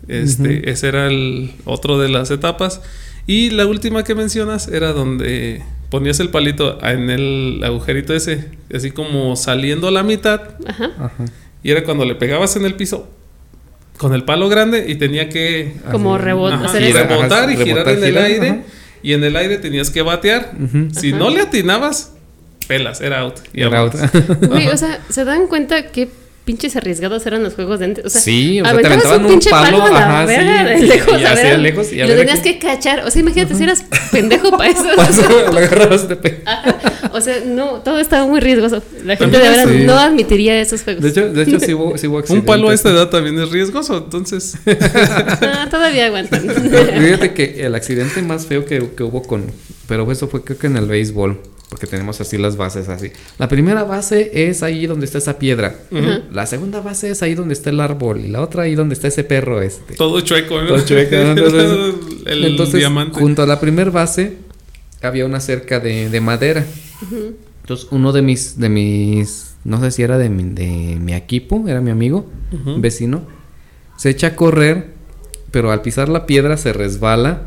Este, Ese era el otro de las etapas. Y la última que mencionas era donde ponías el palito en el agujerito ese, así como saliendo a la mitad. Ajá. Ajá. Y era cuando le pegabas en el piso con el palo grande y tenía que Como rebot- ajá, hacer rebotar y girar rebotar, en el girar, aire. ajá. Y en el aire tenías que batear. Si Ajá. no le atinabas, pelas, era out. Y Era out. o sea, ¿se dan cuenta qué pinches arriesgados eran los juegos de antes? O sea, Sí, o sea, te aventaban un pinche palo, a la ajá, verga, sí, y- lejos, y a hacia ver, lejos, y lo ver tenías aquí. que cachar. O sea, imagínate si eras pendejo para eso. o Paso, sea, lo agarrabas de pe- o sea, no, todo estaba muy riesgoso. La gente de verdad sí. no admitiría esos juegos. De hecho, de hecho sí hubo, sí hubo Un palo a esta edad también es riesgoso, entonces. Ah, todavía aguantan. Fíjate que el accidente más feo que, que hubo con... Pero eso fue creo que en el béisbol. Porque tenemos así las bases así. La primera base es ahí donde está esa piedra. Ajá. La segunda base es ahí donde está el árbol. Y la otra ahí donde está ese perro este. Todo chueco, ¿no? Todo chueco, ¿no? Entonces, el Entonces, diamante. junto a la primera base había una cerca de, de madera. Entonces, uno de mis, de mis, no sé si era de mi, de mi equipo, era mi amigo, Ujú. vecino, se echa a correr, pero al pisar la piedra se resbala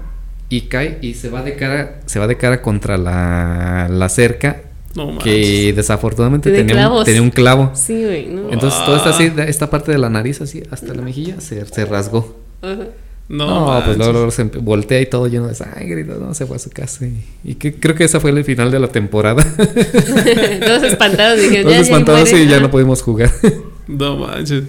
y cae y se va de cara, se va de cara contra la, la cerca No manches. que desafortunadamente tenía un, tenía un clavo. Sí, güey, no. Entonces, toda esta, así, esta parte de la nariz así hasta la mejilla se, se rasgó. Ajá. No, No, pues luego, luego se voltea y todo lleno de sangre y todo, no, se fue a su casa. Y, y que, creo que esa fue el final de la temporada. Todos espantados dijeron, Todos ya, ya espantados muere. y ya no pudimos jugar. No manches.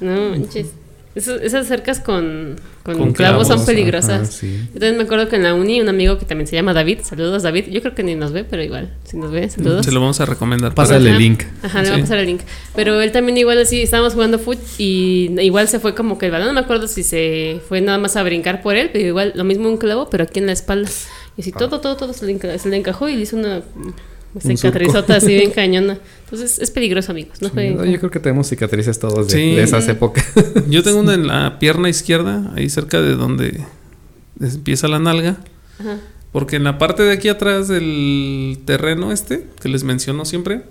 No, manches. Eso- esas cercas con, con, Con clavos, son peligrosas. ajá, sí. Yo también me acuerdo que en la uni un amigo que también se llama David, saludos David, yo creo que ni nos ve, pero igual, si nos ve, saludos. Se lo vamos a recomendar. Pásale el link. Ajá, le voy Sí. a pasar el link. Pero él también igual así, estábamos jugando foot y igual se fue como que el balón, no me acuerdo si se fue nada más a brincar por él, pero igual lo mismo un clavo, pero aquí en la espalda. Y así todo, todo, todo se le, enca- se le encajó y le hizo una Un cicatrizota así bien cañona. Entonces es peligroso, amigos. No Sí, yo creo que tenemos cicatrices todos de, Sí. de esas épocas. Yo tengo una en la pierna izquierda, ahí cerca de donde empieza la nalga. Ajá. Porque en la parte de aquí atrás del terreno este, que les menciono siempre,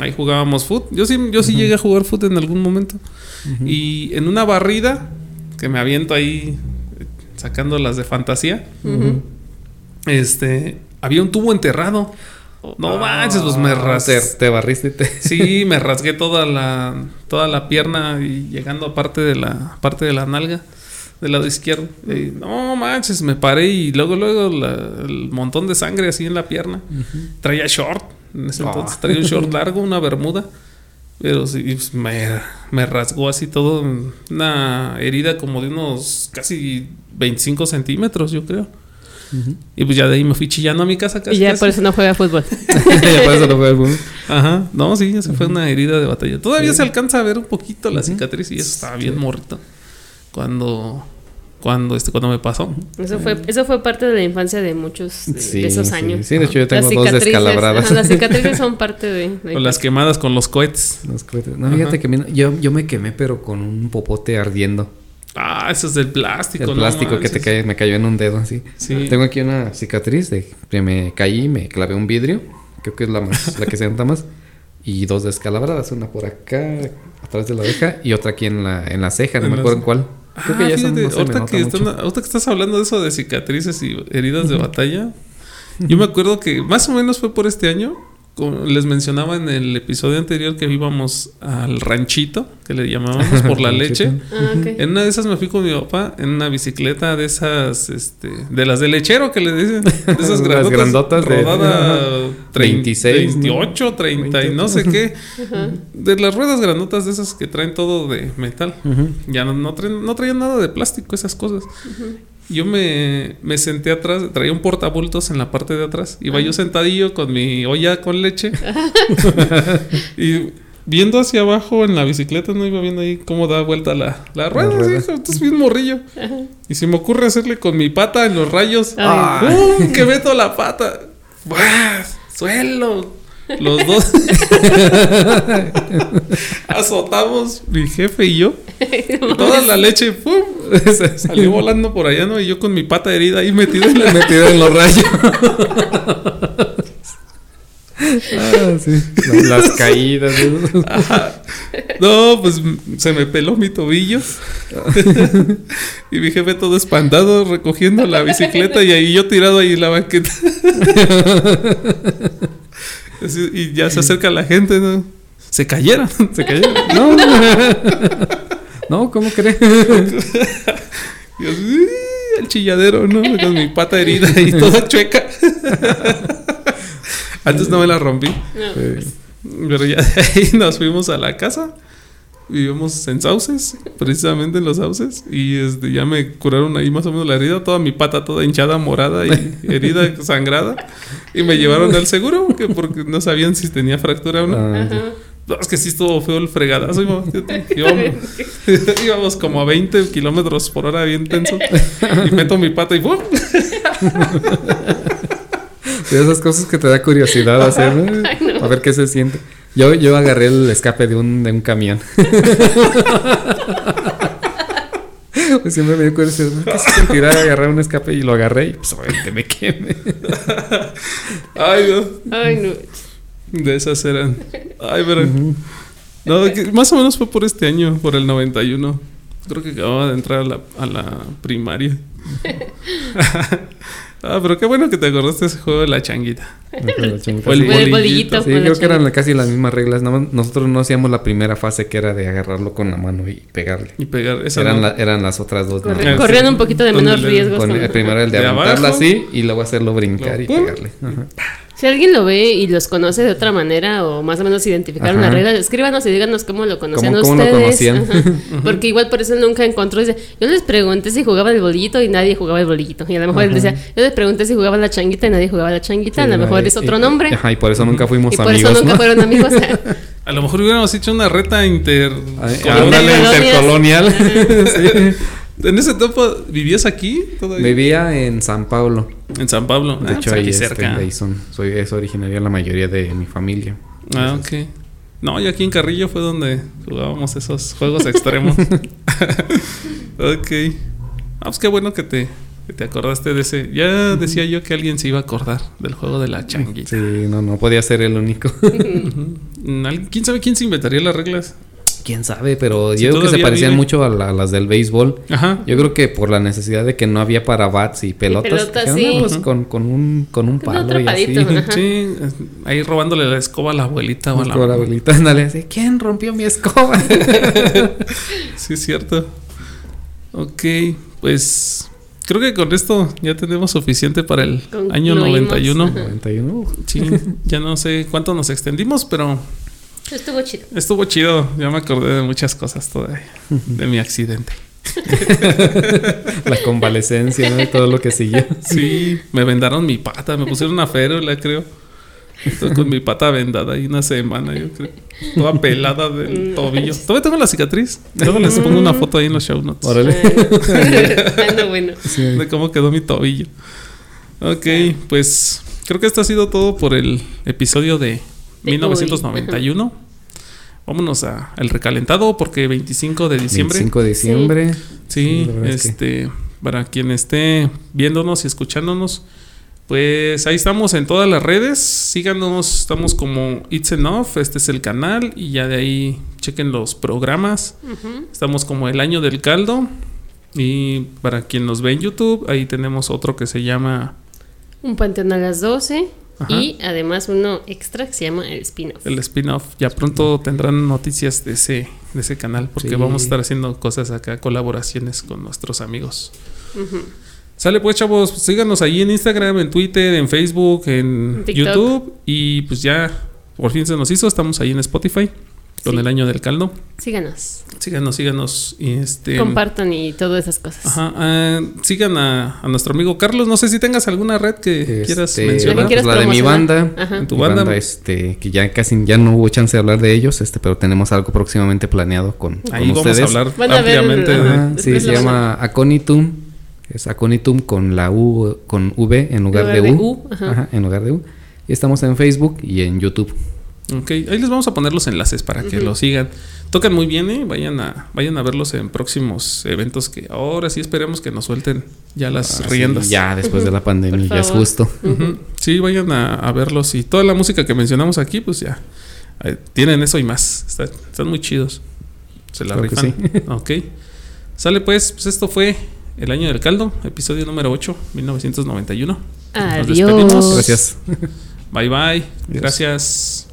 ahí jugábamos foot. Yo sí, yo sí llegué a jugar foot en algún momento. Y en una barrida, que me aviento ahí eh, sacando las de fantasía, este, había un tubo enterrado. No manches, pues me Te, rasgué. te barriste y te... Sí, me rasgué toda la, toda la pierna y llegando a parte de la parte de la nalga del lado izquierdo. Y, no manches, me paré y luego, luego la- el montón de sangre así en la pierna. Traía short, en ese Ah. entonces traía un short largo, una bermuda. Pero sí, pues, me, me rasgó así todo, una herida como de unos casi 25 centímetros, yo creo. Y pues ya de ahí me fui chillando a mi casa casi. Y ya casi. por eso no juega fútbol. Ya por eso no fue el boom. Ajá, no, sí, esa fue una herida de batalla. Todavía se alcanza a ver un poquito la cicatriz y eso estaba bien morrito. Cuando, cuando, este, cuando me pasó. Eso fue, eso fue parte de la infancia de muchos de, Sí, de esos sí. años. Sí, de hecho yo tengo Las dos descalabradas. ajá, las cicatrices son parte de. de- O las quemadas con los cohetes. Los cohetes. No, fíjate que yo, yo me quemé, pero con un popote ardiendo. Ah, eso es del plástico. El no plástico que te cae, me cayó en un dedo así. Sí. Tengo aquí una cicatriz de que me caí, me clavé un vidrio. Creo que es la más, la que se nota más. Y dos descalabradas, una por acá, atrás de la oreja, y otra aquí en la, en la ceja, no En me acuerdo en cuál. Creo que Ah, ya son- fíjate, no ahorita, que están- ahorita que estás hablando de eso de cicatrices y heridas de batalla, yo me acuerdo que más o menos fue por este año. Como les mencionaba en el episodio anterior que íbamos al ranchito, que le llamábamos por la leche. Ah. En una de esas me fui con mi papá en una bicicleta de esas, este, de las de lechero que le dicen, de esas Las grandotas, grandotas de- rodada 26, 28, 30 y no sé qué, Ajá. de las ruedas grandotas de esas que traen todo de metal. Ya no, no, traen, no traían nada de plástico esas cosas. Yo me, me senté atrás, traía un portabultos en la parte de atrás. Iba yo sentadillo con mi olla con leche. y viendo hacia abajo en la bicicleta, no iba viendo ahí cómo da vuelta la, la rueda. rueda. así, entonces bien morrillo. Ajá. Y se me ocurre hacerle con mi pata en los rayos. Ay. ¡Pum! Que meto la pata. ¡Buah! ¡Suelo! Los dos azotamos, mi jefe y yo. Y toda la leche, ¡pum! Salió volando por allá, ¿no? Y yo con mi pata herida ahí metido en la Metido en los rayos. ah, sí. Las, las caídas. ¿no? Ajá. No, pues se me peló mi tobillo. Y mi jefe todo espantado recogiendo la bicicleta y ahí yo tirado ahí en la banqueta. Así, y ya se acerca la gente, ¿no? Se cayeron, se cayeron. No, no, ¿cómo crees? El chilladero, ¿no? Con mi pata herida y toda chueca. Antes no me la rompí. No. Pero ya de ahí nos fuimos a la casa. Vivimos en sauces, precisamente en los sauces. Y este, ya me curaron ahí más o menos la herida. Toda mi pata toda hinchada, morada y herida sangrada. Y me llevaron al seguro, que porque no sabían si tenía fractura o no. Ah, Ajá. No, es que sí estuvo feo el fregadazo. Íbamos, íbamos- íbamos como a 20 kilómetros por hora, bien tenso. Y meto mi pata y ¡pum! sí, esas cosas que te da curiosidad hacer, no. A ver qué se siente. Yo, yo agarré el escape de un, de un camión. Pues siempre me dio curiosidad, ¿qué se sentirá agarrar un escape? Y lo agarré y pues obviamente me quemé. Ay, no. Ay, no. De esas eran. Ay, pero. No, que más o menos fue por este año, por el 91. Creo que acababa de entrar a la, a la primaria. ah, pero qué bueno que te acordaste de ese juego de la changuita. O el bolillito. Sí, la creo que eran casi las mismas reglas. nada más nosotros no hacíamos la primera fase que era de agarrarlo con la mano y pegarle. Y pegar. Esa Eran, no. la- eran las otras dos. Corre- sí. un poquito de. Con con- el primero el de, De aventarla abajo. así y luego hacerlo brincar y pegarle. Ajá. Si alguien lo ve y los conoce de otra manera o más o menos identificaron Ajá. las reglas, escríbanos y díganos cómo lo conocían ¿Cómo- cómo lo ustedes. conocían? Porque igual por eso nunca encontró. Dice, yo les pregunté si jugaba el bolillito y nadie jugaba el bolillito. Y a lo mejor él decía, yo les pregunté si jugaba la changuita y nadie jugaba la changuita. a lo mejor y- es otro y- nombre. Ajá, y por eso nunca fuimos y por amigos. eso nunca ¿no? fueron amigos. A lo mejor hubiéramos hecho una reta inter. Ay, Intercolonias. intercolonial. Sí. En ese tiempo, ¿vivías aquí todavía? Vivía en San Pablo. En San Pablo. De Ah, hecho, pues ahí, aquí cerca. son, soy, es originaria la mayoría de mi familia. Ah, ok. No, y aquí en Carrillo fue donde jugábamos esos juegos extremos. ok. Ah, pues qué bueno que te, que te acordaste de ese. Ya decía yo que alguien se iba a acordar del juego de la changuita. Sí, no, no podía ser el único. Mm, ¿alguien- ¿Quién sabe quién se inventaría las reglas? Quién sabe, pero Si yo creo que se parecían vive. mucho a, la- a las del béisbol. Ajá. Yo creo que por la necesidad de que no había para bats y pelotas. pelotas, dijeron, sí. "No, pues con, con un, con un Con palo otro y así. ajá. Sí, ahí robándole la escoba a la abuelita o a la la abuelita, ándale, así, ¿quién rompió mi escoba? Sí, es cierto. Ok, pues creo que con esto ya tenemos suficiente para el año Concluimos, 91. ajá. 91. Sí, ya no sé cuánto nos extendimos, pero Estuvo chido. estuvo chido. Ya me acordé de muchas cosas todavía. De mi accidente. La convalecencia, ¿no? Y todo lo que siguió. Sí, me vendaron mi pata, me pusieron una férula, creo. Estoy con mi pata vendada ahí una semana, yo creo. Toda pelada del tobillo. Todavía tengo la cicatriz. Luego les pongo una foto ahí en los show notes. Órale. Ah, no, bueno. de cómo quedó mi tobillo. Ok, pues creo que esto ha sido todo por el episodio de De 1991. Vámonos a el recalentado porque 25 de diciembre. 25 de diciembre. Sí, es que- este para quien esté viéndonos y escuchándonos, pues ahí estamos en todas las redes. Síganos, estamos como It's Enough, este es el canal y ya de ahí chequen los programas. Estamos como el año del caldo. Y para quien nos ve en YouTube, ahí tenemos otro que se llama Un panteón a las 12. Ajá. Y además uno extra que se llama el spin-off. el spin-off. Ya pronto tendrán noticias de ese, de ese canal porque Sí. vamos a estar haciendo cosas acá, colaboraciones con nuestros amigos. Sale pues chavos, síganos ahí en Instagram, en Twitter, en Facebook, en En TikTok. YouTube y pues ya por fin se nos hizo, estamos ahí en Spotify con Sí. el año del caldo. Síganos. Síganos, síganos y este Compartan y todas esas cosas. Ajá, ah, sigan a, a nuestro amigo Carlos. No sé si tengas alguna red que quieras Este, mencionar. ¿La que quieras la de mi banda. Ajá. En tu Mi banda. este, que ya casi ya no hubo chance de hablar de ellos, este, pero tenemos algo próximamente planeado con, con Ahí vamos ustedes. a hablar a ver, ampliamente de- ajá. Ajá, sí, se llama Aconitum. Es Aconitum con la U, con V en lugar, de, U. ajá. Ajá, en lugar de U. Y estamos en Facebook y en YouTube. Ok, ahí les vamos a poner los enlaces para que Ujú. lo sigan. Tocan muy bien, ¿eh? Vayan a, vayan a verlos en próximos eventos que ahora sí esperemos que nos suelten ya las Ah, sí, riendas. ya después de la pandemia, ya es justo. Sí, vayan a, a verlos y toda la música que mencionamos aquí, pues ya eh, tienen eso y más. Está- están muy chidos. Se la que rifan. Ok. Sale pues, pues esto fue El año del caldo, episodio número 8, 1991. Nos Adiós. despedimos. Gracias. Bye bye. Adiós. Gracias.